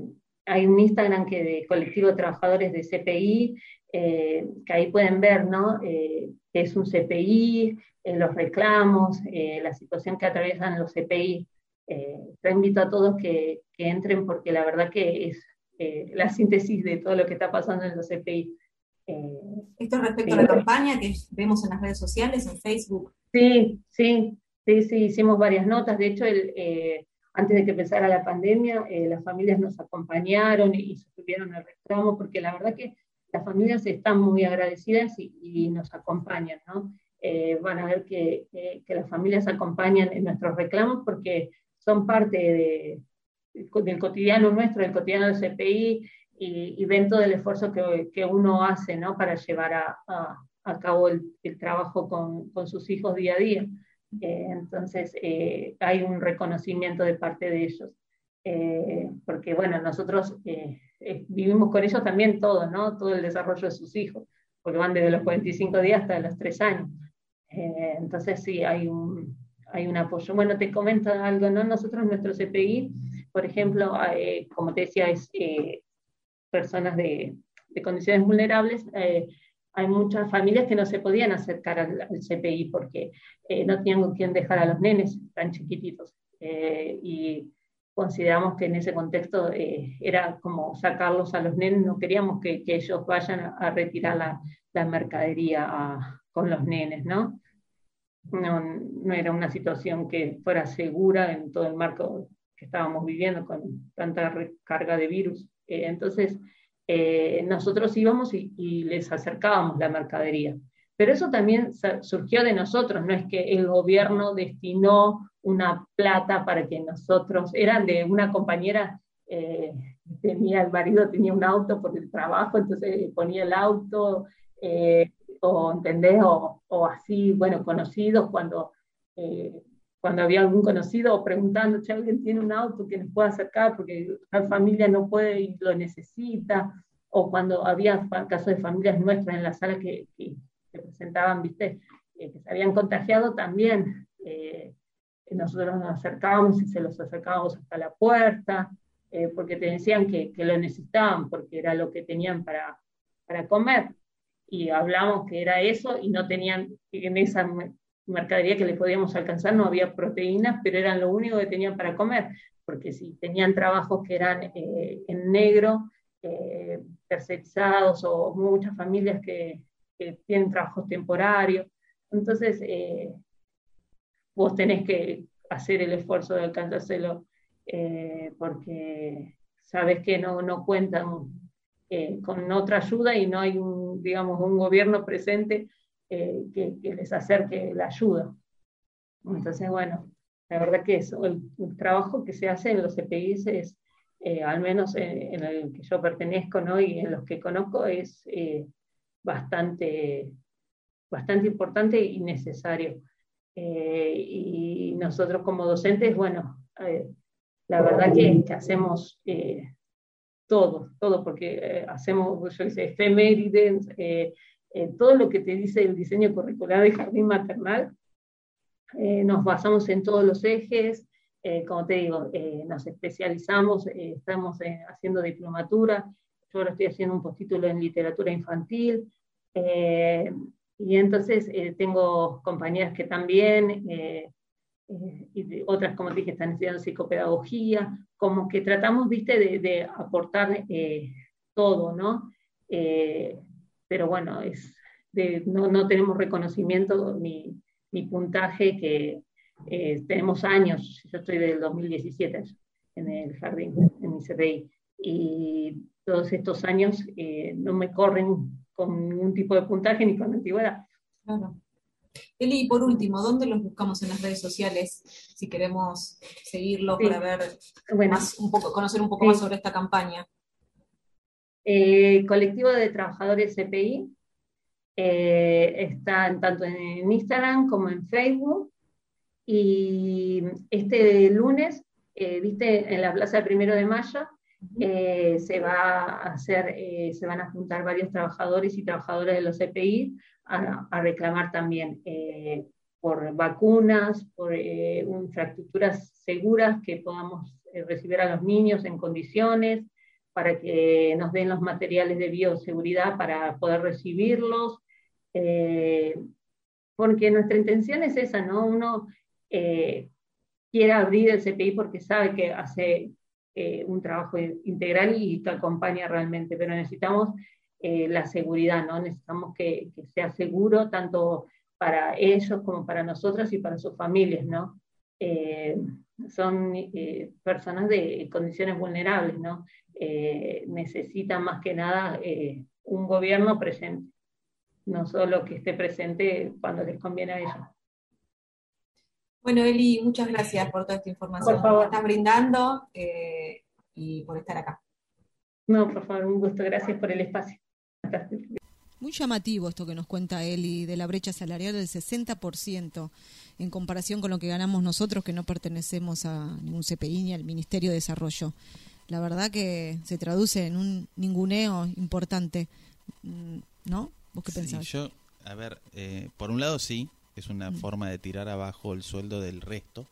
hay un Instagram que de colectivo de trabajadores de CPI, eh, que ahí pueden ver, ¿no? Eh, es un CPI, los reclamos, la situación que atraviesan los CPI. Yo invito a todos que, que entren porque la verdad que es eh, la síntesis de todo lo que está pasando en los CPI. Eh, Esto respecto a la campaña que vemos en las redes sociales, en Facebook. Sí, sí, sí, sí, hicimos varias notas. De hecho, el, eh, antes de que empezara la pandemia, eh, las familias nos acompañaron y, y subieron el reclamo, porque la verdad que las familias están muy agradecidas y, y nos acompañan, ¿no? Eh, van a ver que, que- que las familias acompañan en nuestros reclamos porque son parte de- del cotidiano nuestro, del cotidiano del CPI, y, y ven todo el esfuerzo que, que uno hace, ¿no? Para llevar a, a- a cabo el, el trabajo con, con sus hijos día a día. Eh, entonces, eh, hay un reconocimiento de parte de ellos. Eh, porque, bueno, nosotros eh, eh, vivimos con ellos también todo, ¿no? Todo el desarrollo de sus hijos, porque van desde los 45 días hasta los 3 años. Eh, entonces, sí, hay un, hay un apoyo. Bueno, te comento algo, ¿no? Nosotros, nuestro CPI, por ejemplo, eh, como te decía, es eh, personas de, de condiciones vulnerables. eh, hay muchas familias que no se podían acercar al, al CPI porque eh, no tenían con quién dejar a los nenes tan chiquititos. Eh, y consideramos que en ese contexto eh, era como sacarlos a los nenes, no queríamos que, que ellos vayan a, a retirar la, la mercadería a- con los nenes, ¿no? ¿no? No era una situación que fuera segura en todo el marco que estábamos viviendo con tanta carga de virus. Eh, entonces, eh, nosotros íbamos y, y les acercábamos la mercadería. Pero eso también surgió de nosotros, no es que el gobierno destinó una plata para que nosotros, eran de una compañera, eh, tenía el marido, tenía un auto por el trabajo, entonces ponía el auto, eh, o entendés, o, o así, bueno, conocidos cuando, eh, cuando había algún conocido o preguntando, si alguien tiene un auto que nos pueda acercar porque la familia no puede y lo necesita, o cuando había casos de familias nuestras en la sala que, que se presentaban, viste, eh, que se habían contagiado también. eh, nosotros nos acercábamos y se los acercábamos hasta la puerta, eh, porque te decían que, que lo necesitaban, porque era lo que tenían para, para comer. Y hablamos que era eso y no tenían, en esa mercadería que le podíamos alcanzar no había proteínas, pero eran lo único que tenían para comer, porque si tenían trabajos que eran eh, en negro, eh, tercerizados o muchas familias que, que tienen trabajos temporarios, entonces eh, vos tenés que hacer el esfuerzo de alcanzárselo eh, porque sabes que no, no cuentan con otra ayuda y no hay un, digamos, un gobierno presente eh, que, que les acerque la ayuda. Entonces, bueno, la verdad que eso, el, el trabajo que se hace en los CPIs es, eh, al menos en, en el que yo pertenezco ¿no? y en los que conozco, es eh, bastante, bastante importante y necesario. Eh, y nosotros como docentes, bueno, eh, la verdad que, que hacemos eh, todo, todo, porque eh, hacemos, yo hice efemérides, eh, todo lo que te dice el diseño curricular de jardín maternal, eh, nos basamos en todos los ejes, eh, como te digo, eh, nos especializamos, estamos haciendo diplomatura, yo ahora estoy haciendo un postítulo en literatura infantil, y entonces tengo compañeras que también, y otras, como te dije, están estudiando psicopedagogía, como que tratamos, viste, de, de aportar todo, ¿no? Pero bueno, es de- no, no tenemos reconocimiento ni, ni puntaje que eh, tenemos años, yo estoy del 2017 en el jardín, en mi CPI, y todos estos años eh, no me corren con ningún tipo de puntaje ni con antigüedad. Claro. Eli, y por último, ¿dónde los buscamos en las redes sociales si queremos seguirlos Sí. para ver Bueno, más, un poco, conocer un poco Sí. más sobre esta campaña? Eh, colectivo de trabajadores CPI eh, está en- tanto en Instagram como en Facebook. Y este lunes, eh, viste, en la Plaza del Primero de Mayo, eh, se va a hacer, eh, se van a juntar varios trabajadores y trabajadoras de los CPI a, a reclamar también eh, por vacunas, por infraestructuras seguras que podamos recibir a los niños en condiciones, para que nos den los materiales de bioseguridad para poder recibirlos, eh, porque nuestra intención es esa, ¿no? Uno eh, quiere abrir el CPI porque sabe que hace eh, un trabajo integral y que acompaña realmente, pero necesitamos eh, la seguridad, ¿no? Necesitamos que, que sea seguro tanto para ellos como para nosotros y para sus familias, ¿no? Eh, son eh, personas de condiciones vulnerables, ¿no? Eh, necesitan más que nada un gobierno presente, no solo que esté presente cuando les conviene a ellos. Bueno, Eli, muchas gracias por toda esta información Por favor. que estás brindando y por estar acá. No, por favor, un gusto, gracias por el espacio. Muy llamativo esto que nos cuenta Eli de la brecha salarial del 60% en comparación con lo que ganamos nosotros que no pertenecemos a ningún CPI ni al Ministerio de Desarrollo. La verdad que se traduce en un ninguneo importante, Mm, ¿no? ¿Vos qué Sí, pensás? yo, a ver, eh, por un lado sí, es una Mm. forma de tirar abajo el sueldo del resto,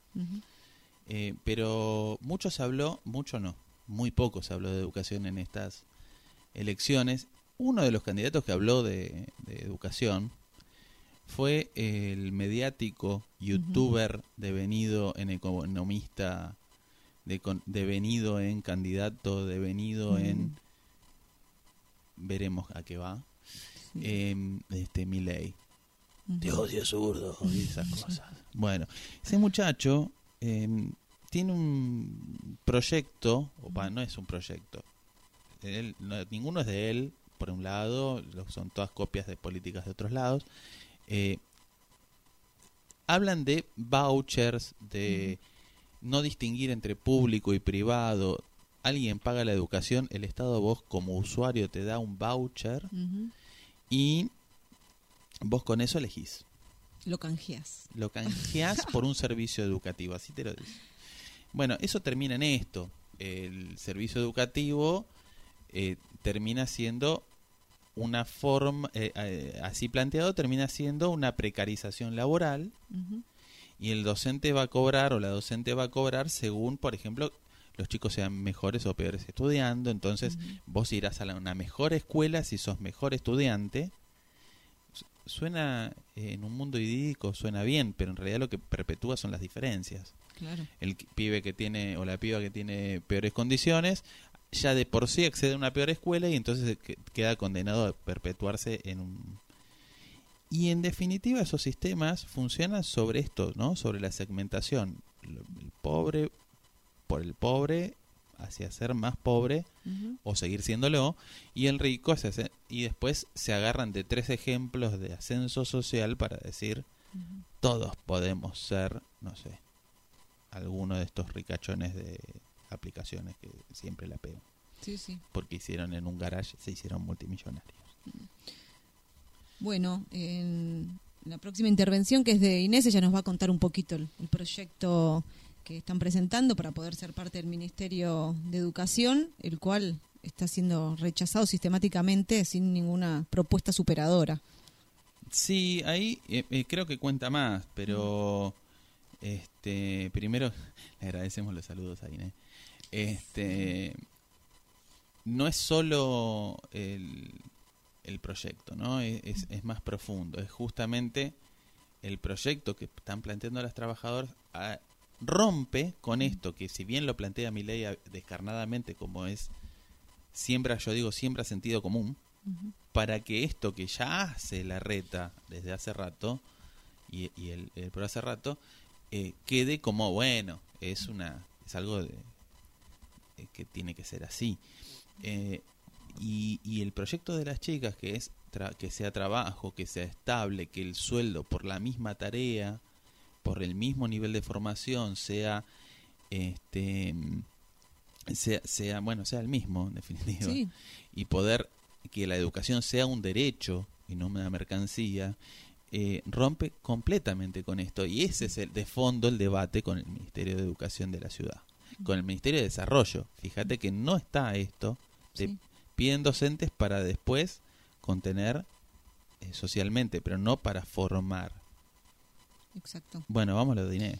eh, pero mucho se habló, mucho no, muy poco se habló de educación en estas elecciones. Uno de los candidatos que habló de, de educación fue el mediático youtuber devenido en economista, de, devenido en candidato, devenido en... Veremos a qué va. Em, este Milei. Te odio zurdo y esas cosas. Bueno, ese muchacho em, tiene un proyecto, o pa, no es un proyecto. Él, no- ninguno es de él, por un lado, son todas copias de políticas de otros lados. Eh, hablan de vouchers, de no distinguir entre público y privado. Alguien paga la educación, el Estado vos como usuario te da un voucher y vos con eso elegís. Lo canjeás. Lo canjeás por un [LAUGHS] servicio educativo, así te lo dice. Bueno, eso termina en esto. El servicio educativo eh, termina siendo una forma, eh, eh, así planteado, termina siendo una precarización laboral y el docente va a cobrar o la docente va a cobrar según, por ejemplo, los chicos sean mejores o peores estudiando. Entonces, vos irás a la- una mejor escuela si sos mejor estudiante. Su- Suena eh, en un mundo idílico, suena bien, pero en realidad lo que perpetúa son las diferencias. Claro. El pibe que tiene o la piba que tiene peores condiciones ya de por sí accede a una peor escuela y entonces que- queda condenado a perpetuarse en un y en definitiva esos sistemas funcionan sobre esto, ¿no? Sobre la segmentación. El pobre por el pobre hacia ser más pobre o seguir siéndolo y el rico hacia ser- y después se agarran de tres ejemplos de ascenso social para decir todos podemos ser, no sé, alguno de estos ricachones de aplicaciones que siempre la Sí, sí. porque hicieron en un garage se hicieron multimillonarios. Bueno, en la próxima intervención que es de Inés, ella nos va a contar un poquito el, el proyecto que están presentando para poder ser parte del Ministerio de Educación, el cual está siendo rechazado sistemáticamente sin ninguna propuesta superadora. Sí, ahí eh, eh, creo que cuenta más, pero este primero [LAUGHS] le agradecemos los saludos a Inés. Este no es solo el, el proyecto, ¿no? Es, es- es más profundo. Es justamente el proyecto que están planteando las trabajadoras rompe con esto que si bien lo plantea mi ley descarnadamente como es siembra, yo digo, siembra sentido común, para que esto que ya hace la reta desde hace rato, y, y el, el por hace rato, eh, quede como, bueno, es una es algo de, que tiene que ser así. Eh, y, y el proyecto de las chicas, que es tra- que sea trabajo, que sea estable, que el sueldo por la misma tarea, por el mismo nivel de formación, sea este sea, sea bueno sea el mismo en definitiva Sí. y poder que la educación sea un derecho y no una mercancía eh, rompe completamente con esto y ese es el de fondo el debate con el Ministerio de Educación de la ciudad con el Ministerio de Desarrollo fíjate que no está esto Sí. piden docentes para después contener eh, socialmente pero no para formar Exacto. bueno vamos a lo de Inés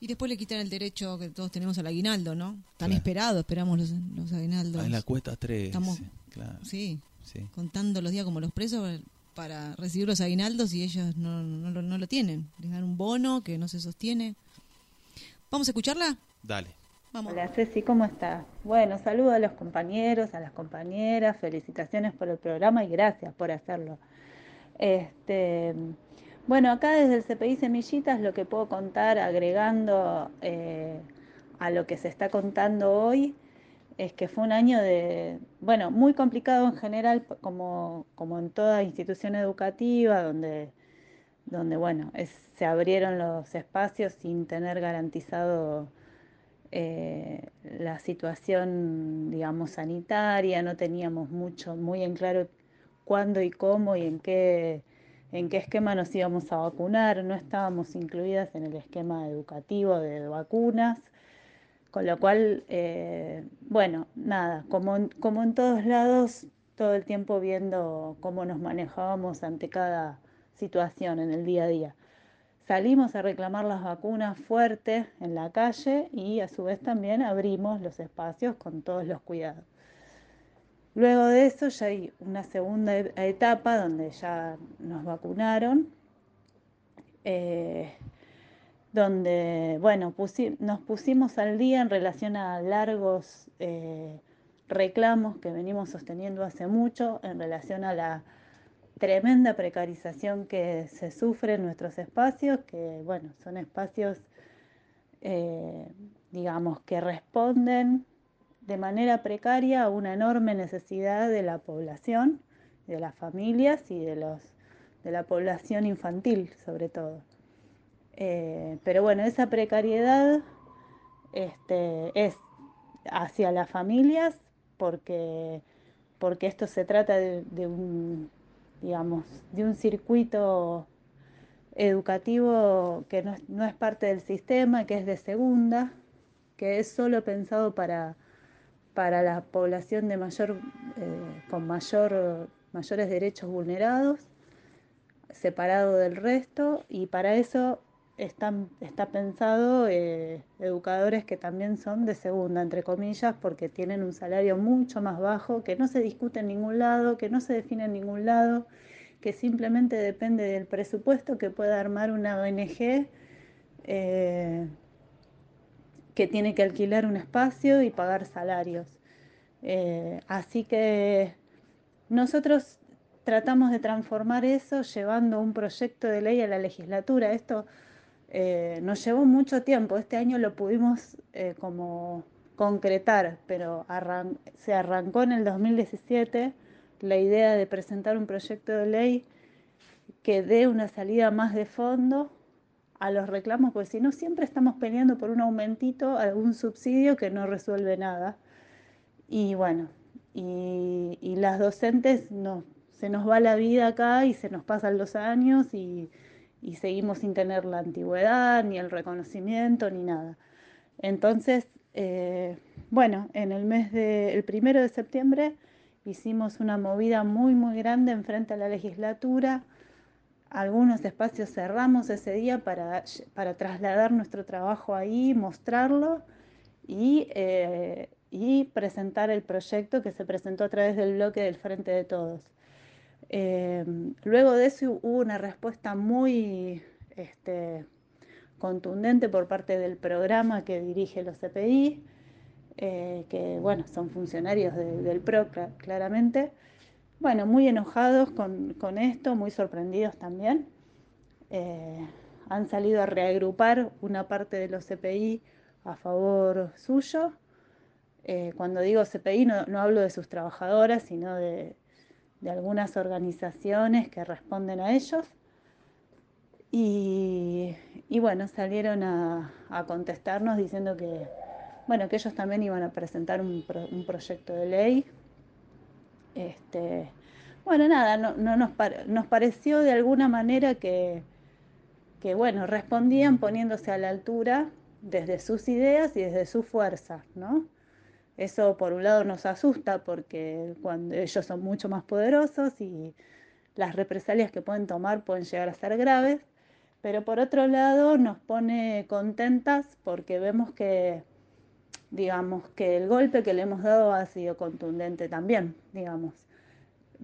Y después le quitan el derecho que todos tenemos al aguinaldo, ¿no? Tan Claro. esperado, esperamos los, los aguinaldos. Ah, es la cuesta 3 Estamos- claro Sí, sí contando los días como los presos para recibir los aguinaldos y ellos no, no, no lo tienen. Les dan un bono que no se sostiene. ¿Vamos a escucharla? dale Hola Ceci, ¿cómo estás? Bueno, saludo a los compañeros, a las compañeras, felicitaciones por el programa y gracias por hacerlo. Este, bueno, acá desde el CPI Semillitas lo que puedo contar agregando eh, a lo que se está contando hoy es que fue un año de, bueno, muy complicado en general, como, como en toda institución educativa, donde, donde bueno, se abrieron los espacios sin tener garantizado eh, la situación, digamos, sanitaria, no teníamos mucho, muy en claro cuándo y cómo y en qué, en qué esquema nos íbamos a vacunar, no estábamos incluidas en el esquema educativo de vacunas, con lo cual, eh, bueno, nada, como, como en todos lados, todo el tiempo viendo cómo nos manejábamos ante cada situación en el día a día. Salimos a reclamar las vacunas fuertes en la calle y a su vez también abrimos los espacios con todos los cuidados. Luego de eso ya hay una segunda e- etapa donde ya nos vacunaron, eh, donde, bueno, nos pusimos al día en relación a largos eh, reclamos que venimos sosteniendo hace mucho en relación a la tremenda precarización que se sufre en nuestros espacios, que bueno, son espacios, eh, digamos, que responden de manera precaria a una enorme necesidad de la población, de las familias y de, los, de la población infantil sobre todo. Eh, pero bueno, esa precariedad este, es hacia las familias porque, porque esto se trata de, de un, digamos, de un circuito educativo que no es, no es parte del sistema, que es de segunda, que es solo pensado para, para la población de mayor, eh, con mayor, mayores derechos vulnerados, separado del resto, y para eso están, está pensado eh, educadores que también son de segunda, entre comillas, porque tienen un salario mucho más bajo, que no se discute en ningún lado, que no se define en ningún lado, que simplemente depende del presupuesto que pueda armar una ONG eh, que tiene que alquilar un espacio y pagar salarios. Eh, así que nosotros tratamos de transformar eso llevando un proyecto de ley a la legislatura. Esto eh, nos llevó mucho tiempo. Este año lo pudimos eh, como concretar, pero se arrancó en el 2017 la idea de presentar un proyecto de ley que dé una salida más de fondo a los reclamos, porque si no siempre estamos peleando por un aumentito, algún subsidio que no resuelve nada. Y bueno, y, y las docentes no, se nos va la vida acá y se nos pasan los años y, y seguimos sin tener la antigüedad, ni el reconocimiento, ni nada. Entonces, eh, bueno, en el mes de, el primero de septiembre hicimos una movida muy, muy grande enfrente a la legislatura. Algunos espacios cerramos ese día para, para trasladar nuestro trabajo ahí, mostrarlo y, eh, y presentar el proyecto que se presentó a través del bloque del Frente de Todos. Eh, luego de eso hubo una respuesta muy este, contundente por parte del programa que dirige los CPI, eh, que bueno, son funcionarios de- del PRO cla- claramente. Bueno, muy enojados con, esto, muy sorprendidos también. Eh, han salido a reagrupar una parte de los CPI a favor suyo. Cuando digo CPI no hablo de sus trabajadoras, sino de, de algunas organizaciones que responden a ellos. Y, y bueno, salieron a, contestarnos diciendo que, bueno, que ellos también iban a presentar un, pro- un proyecto de ley. Este, bueno, nada, no, no nos pareció de alguna manera que, que, bueno, respondían poniéndose a la altura desde sus ideas y desde su fuerza, ¿no? Eso por un lado nos asusta porque cuando ellos son mucho más poderosos y las represalias que pueden tomar pueden llegar a ser graves, pero por otro lado nos pone contentas porque vemos que, digamos, que el golpe que le hemos dado ha sido contundente también, digamos.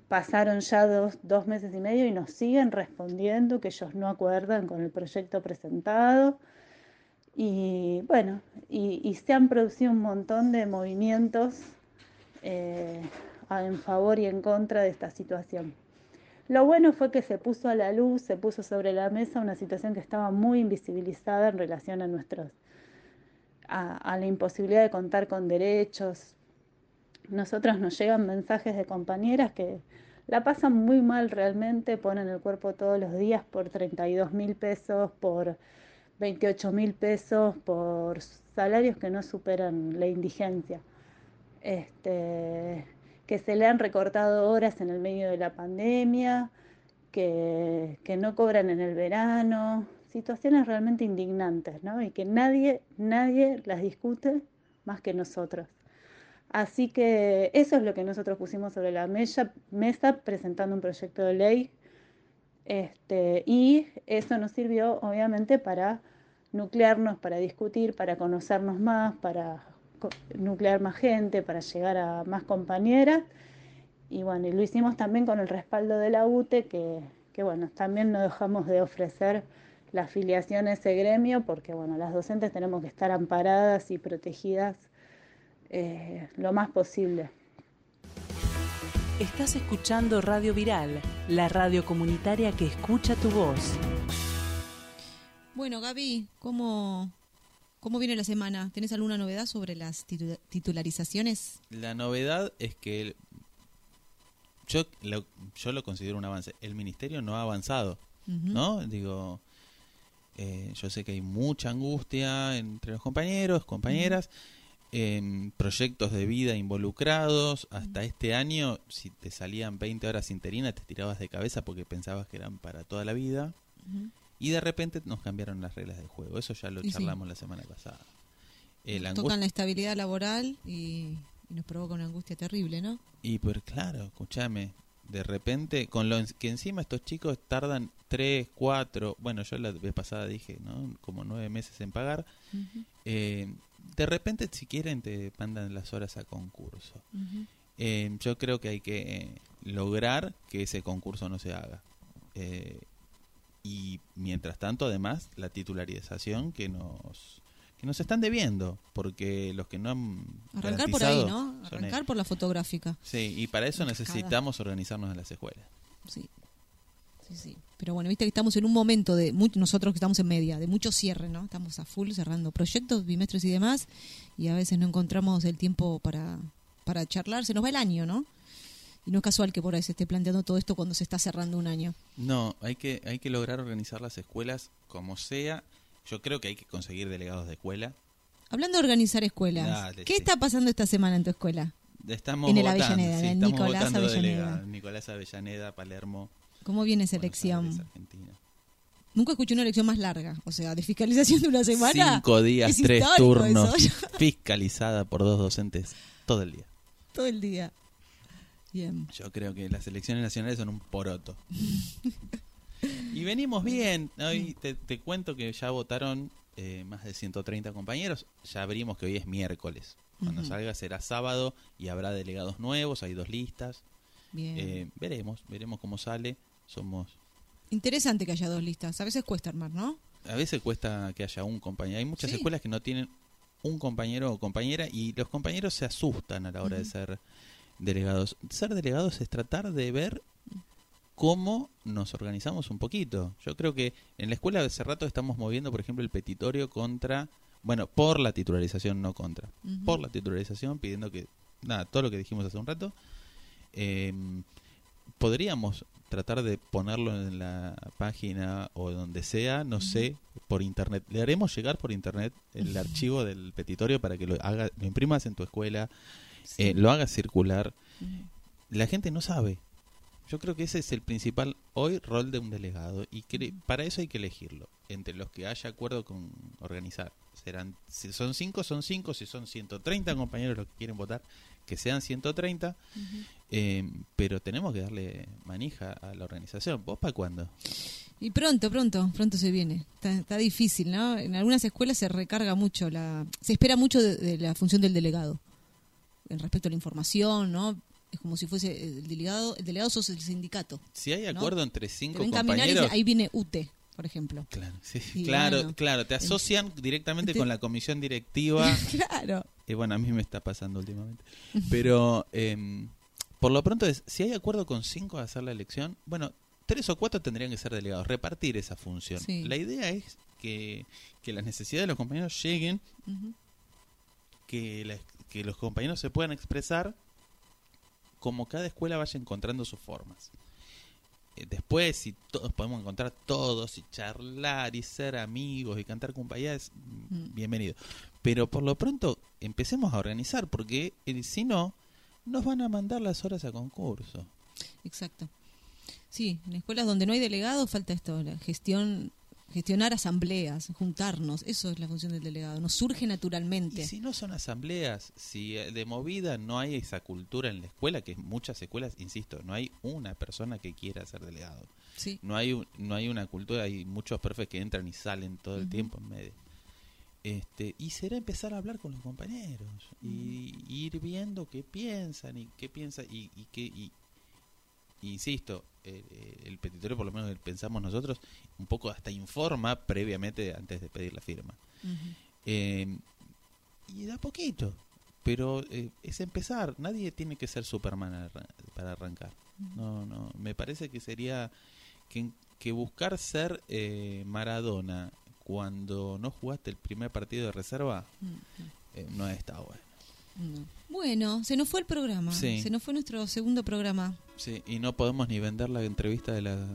Pasaron ya dos, dos meses y medio y nos siguen respondiendo que ellos no acuerdan con el proyecto presentado. Y bueno, y, se han producido un montón de movimientos eh, en favor y en contra de esta situación. Lo bueno fue que se puso a la luz, se puso sobre la mesa una situación que estaba muy invisibilizada en relación a nuestros, a, a la imposibilidad de contar con derechos. Nosotros nos llegan mensajes de compañeras que la pasan muy mal realmente, ponen el cuerpo todos los días por 32 mil pesos, por 28 mil pesos, por salarios que no superan la indigencia. Este, que se le han recortado horas en el medio de la pandemia, que, que no cobran en el verano, situaciones realmente indignantes, ¿no? Y que nadie, nadie las discute más que nosotros. Así que eso es lo que nosotros pusimos sobre la mesa, mesa presentando un proyecto de ley. Este, y eso nos sirvió, obviamente, para nuclearnos, para discutir, para conocernos más, para nuclear más gente, para llegar a más compañeras. Y bueno, y lo hicimos también con el respaldo de la UTE, que, que bueno, también no dejamos de ofrecer la afiliación a ese gremio, porque bueno, las docentes tenemos que estar amparadas y protegidas eh, lo más posible. Estás escuchando Radio Viral, la radio comunitaria que escucha tu voz. Bueno, Gaby, ¿cómo, ¿cómo viene la semana? ¿Tenés alguna novedad sobre las titu- titularizaciones? La novedad es que el- yo, lo, yo lo considero un avance. El ministerio no ha avanzado. ¿no? Digo, eh, yo sé que hay mucha angustia entre los compañeros, compañeras, em, proyectos de vida involucrados. Hasta este año, si te salían 20 horas interinas, te tirabas de cabeza porque pensabas que eran para toda la vida. Y de repente nos cambiaron las reglas del juego. Eso ya lo Y sí. charlamos la semana pasada. Eh, la Tocan la estabilidad laboral y, y nos provoca una angustia terrible, ¿no? Y pues claro, escúchame, de repente, con lo en- que encima estos chicos tardan 3, 4, bueno, yo la vez pasada dije, ¿no? Como 9 meses en pagar. Eh, de repente, si quieren, te mandan las horas a concurso. Eh, yo creo que hay que eh, lograr que ese concurso no se haga. Eh, y mientras tanto, además, la titularización que nos que nos están debiendo, porque los que no han Arrancar por ahí, ¿no? Arrancar por la fotográfica. Sí, y para eso necesitamos organizarnos en las escuelas. Sí. Sí, sí. Pero bueno, viste que estamos en un momento de, mu- nosotros que estamos en media, de mucho cierre, ¿no? Estamos a full cerrando proyectos, bimestres y demás, y a veces no encontramos el tiempo para, para charlar, se nos va el año, ¿no? Y no es casual que por ahí se esté planteando todo esto cuando se está cerrando un año. No, hay que, hay que lograr organizar las escuelas como sea. Yo creo que hay que conseguir delegados de escuela. Hablando de organizar escuelas, Dale, ¿qué sí. está pasando esta semana en tu escuela? Estamos En el votando, Avellaneda, sí, en Nicolás Avellaneda. Nicolás Avellaneda, Palermo, ¿Cómo viene esa elección? Nunca escuché una elección más larga, o sea, de fiscalización de una semana. Cinco días, Es tres turnos, eso, [LAUGHS] fiscalizada por dos docentes todo el día. todo el día. Bien. Yo creo que las elecciones nacionales son un poroto. y venimos bien. Hoy te, te cuento que ya votaron eh, más de 130 compañeros. Ya abrimos que hoy es miércoles. Cuando salga será sábado y habrá delegados nuevos. Hay dos listas. Bien. Eh, veremos, veremos cómo sale. Somos. Interesante que haya dos listas. A veces cuesta armar, ¿no? A veces cuesta que haya un compañero. Hay muchas Sí. escuelas que no tienen un compañero o compañera y los compañeros se asustan a la hora de ser delegados. Ser delegados es tratar de ver cómo nos organizamos un poquito. Yo creo que en la escuela hace rato estamos moviendo, por ejemplo, el petitorio contra, bueno, por la titularización, no contra, por la titularización, pidiendo que, nada, todo lo que dijimos hace un rato, eh, podríamos tratar de ponerlo en la página o donde sea, no sé, por internet. Le haremos llegar por internet el archivo del petitorio para que lo haga, lo imprimas en tu escuela, eh, lo hagas circular. La gente no sabe. Yo creo que ese es el principal hoy rol de un delegado y que para eso hay que elegirlo entre los que haya acuerdo con organizar. Serán si son cinco son cinco, si son 130 compañeros los que quieren votar, que sean 130, eh, pero tenemos que darle manija a la organización. ¿Vos para cuándo? Y pronto, pronto, pronto se viene. Está, está difícil, ¿no? En algunas escuelas se recarga mucho, la, se espera mucho de, de la función del delegado. En respecto a la información, ¿no? Es como si fuese el delegado, el delegado sos el sindicato. Si hay ¿no? acuerdo entre cinco y compañeros, ahí viene UTE, por ejemplo. Claro, sí, claro, bueno, claro, te asocian directamente Te- con la comisión directiva. [LAUGHS] claro. Y bueno, a mí me está pasando últimamente. Pero em, por lo pronto, es, si hay acuerdo con cinco de hacer la elección, bueno, tres o cuatro tendrían que ser delegados, repartir esa función. Sí. La idea es que, que las necesidades de los compañeros lleguen, que, la- que los compañeros se puedan expresar como cada escuela vaya encontrando sus formas. Eh, Después, si todos podemos encontrar todos y charlar y ser amigos y cantar compañías, Mm. bienvenido. Pero por lo pronto empecemos a organizar porque eh, si no, nos van a mandar las horas a concurso. Exacto. Sí, en escuelas donde no hay delegados falta esto, la gestión, gestionar asambleas, juntarnos, eso es la función del delegado, nos surge naturalmente. Y si no son asambleas, si eh, de movida no hay esa cultura en la escuela, que muchas escuelas, insisto, no hay una persona que quiera ser delegado. Sí. No hay no hay una cultura, hay muchos profes que entran y salen todo el tiempo en medio. Este, y será empezar a hablar con los compañeros y, y ir viendo qué piensan y qué piensan y, y qué y, insisto, eh, eh, el petitorio por lo menos pensamos nosotros un poco hasta informa previamente antes de pedir la firma. Eh, y da poquito, pero eh, es empezar. Nadie tiene que ser Superman para arrancar. No, no. Me parece que sería que, que buscar ser eh, Maradona cuando no jugaste el primer partido de reserva eh, no está bueno. No. Bueno, se nos fue el programa, Sí. se nos fue nuestro segundo programa. Sí, y no podemos ni vender la entrevista de la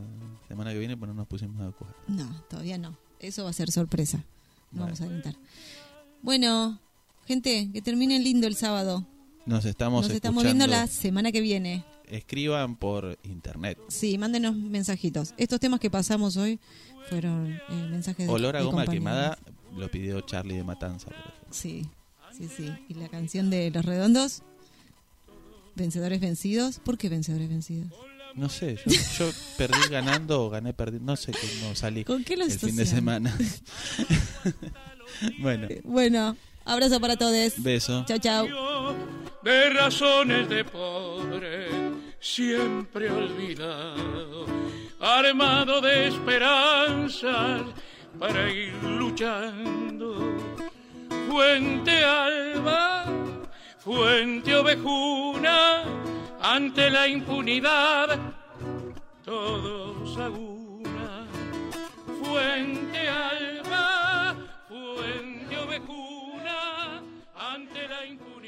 semana que viene porque no nos pusimos de acuerdo. No, todavía no. Eso va a ser sorpresa. No vamos a adelantar. Bueno, gente, que terminen lindo el sábado. Nos estamos Nos estamos viendo la semana que viene. Escriban por internet. Sí, mándenos mensajitos. Estos temas que pasamos hoy fueron eh, mensajes de Olor a goma compañeros. quemada lo pidió Charlie de Matanza. por. Sí, sí, sí. Y la canción de Los Redondos, Vencedores Vencidos. ¿Por qué Vencedores Vencidos? No sé, yo, yo perdí ganando o gané perdiendo. No sé, no salí ¿Con qué lo el fin de semana. [LAUGHS] bueno, Bueno, abrazo para todos. beso. Chao, chao. de razones de pobre, siempre olvidado, armado de esperanzas para ir luchando fuente alba, fuente ovejuna, ante la impunidad, todos a una. Fuente alba, fuente ovejuna, ante la impunidad.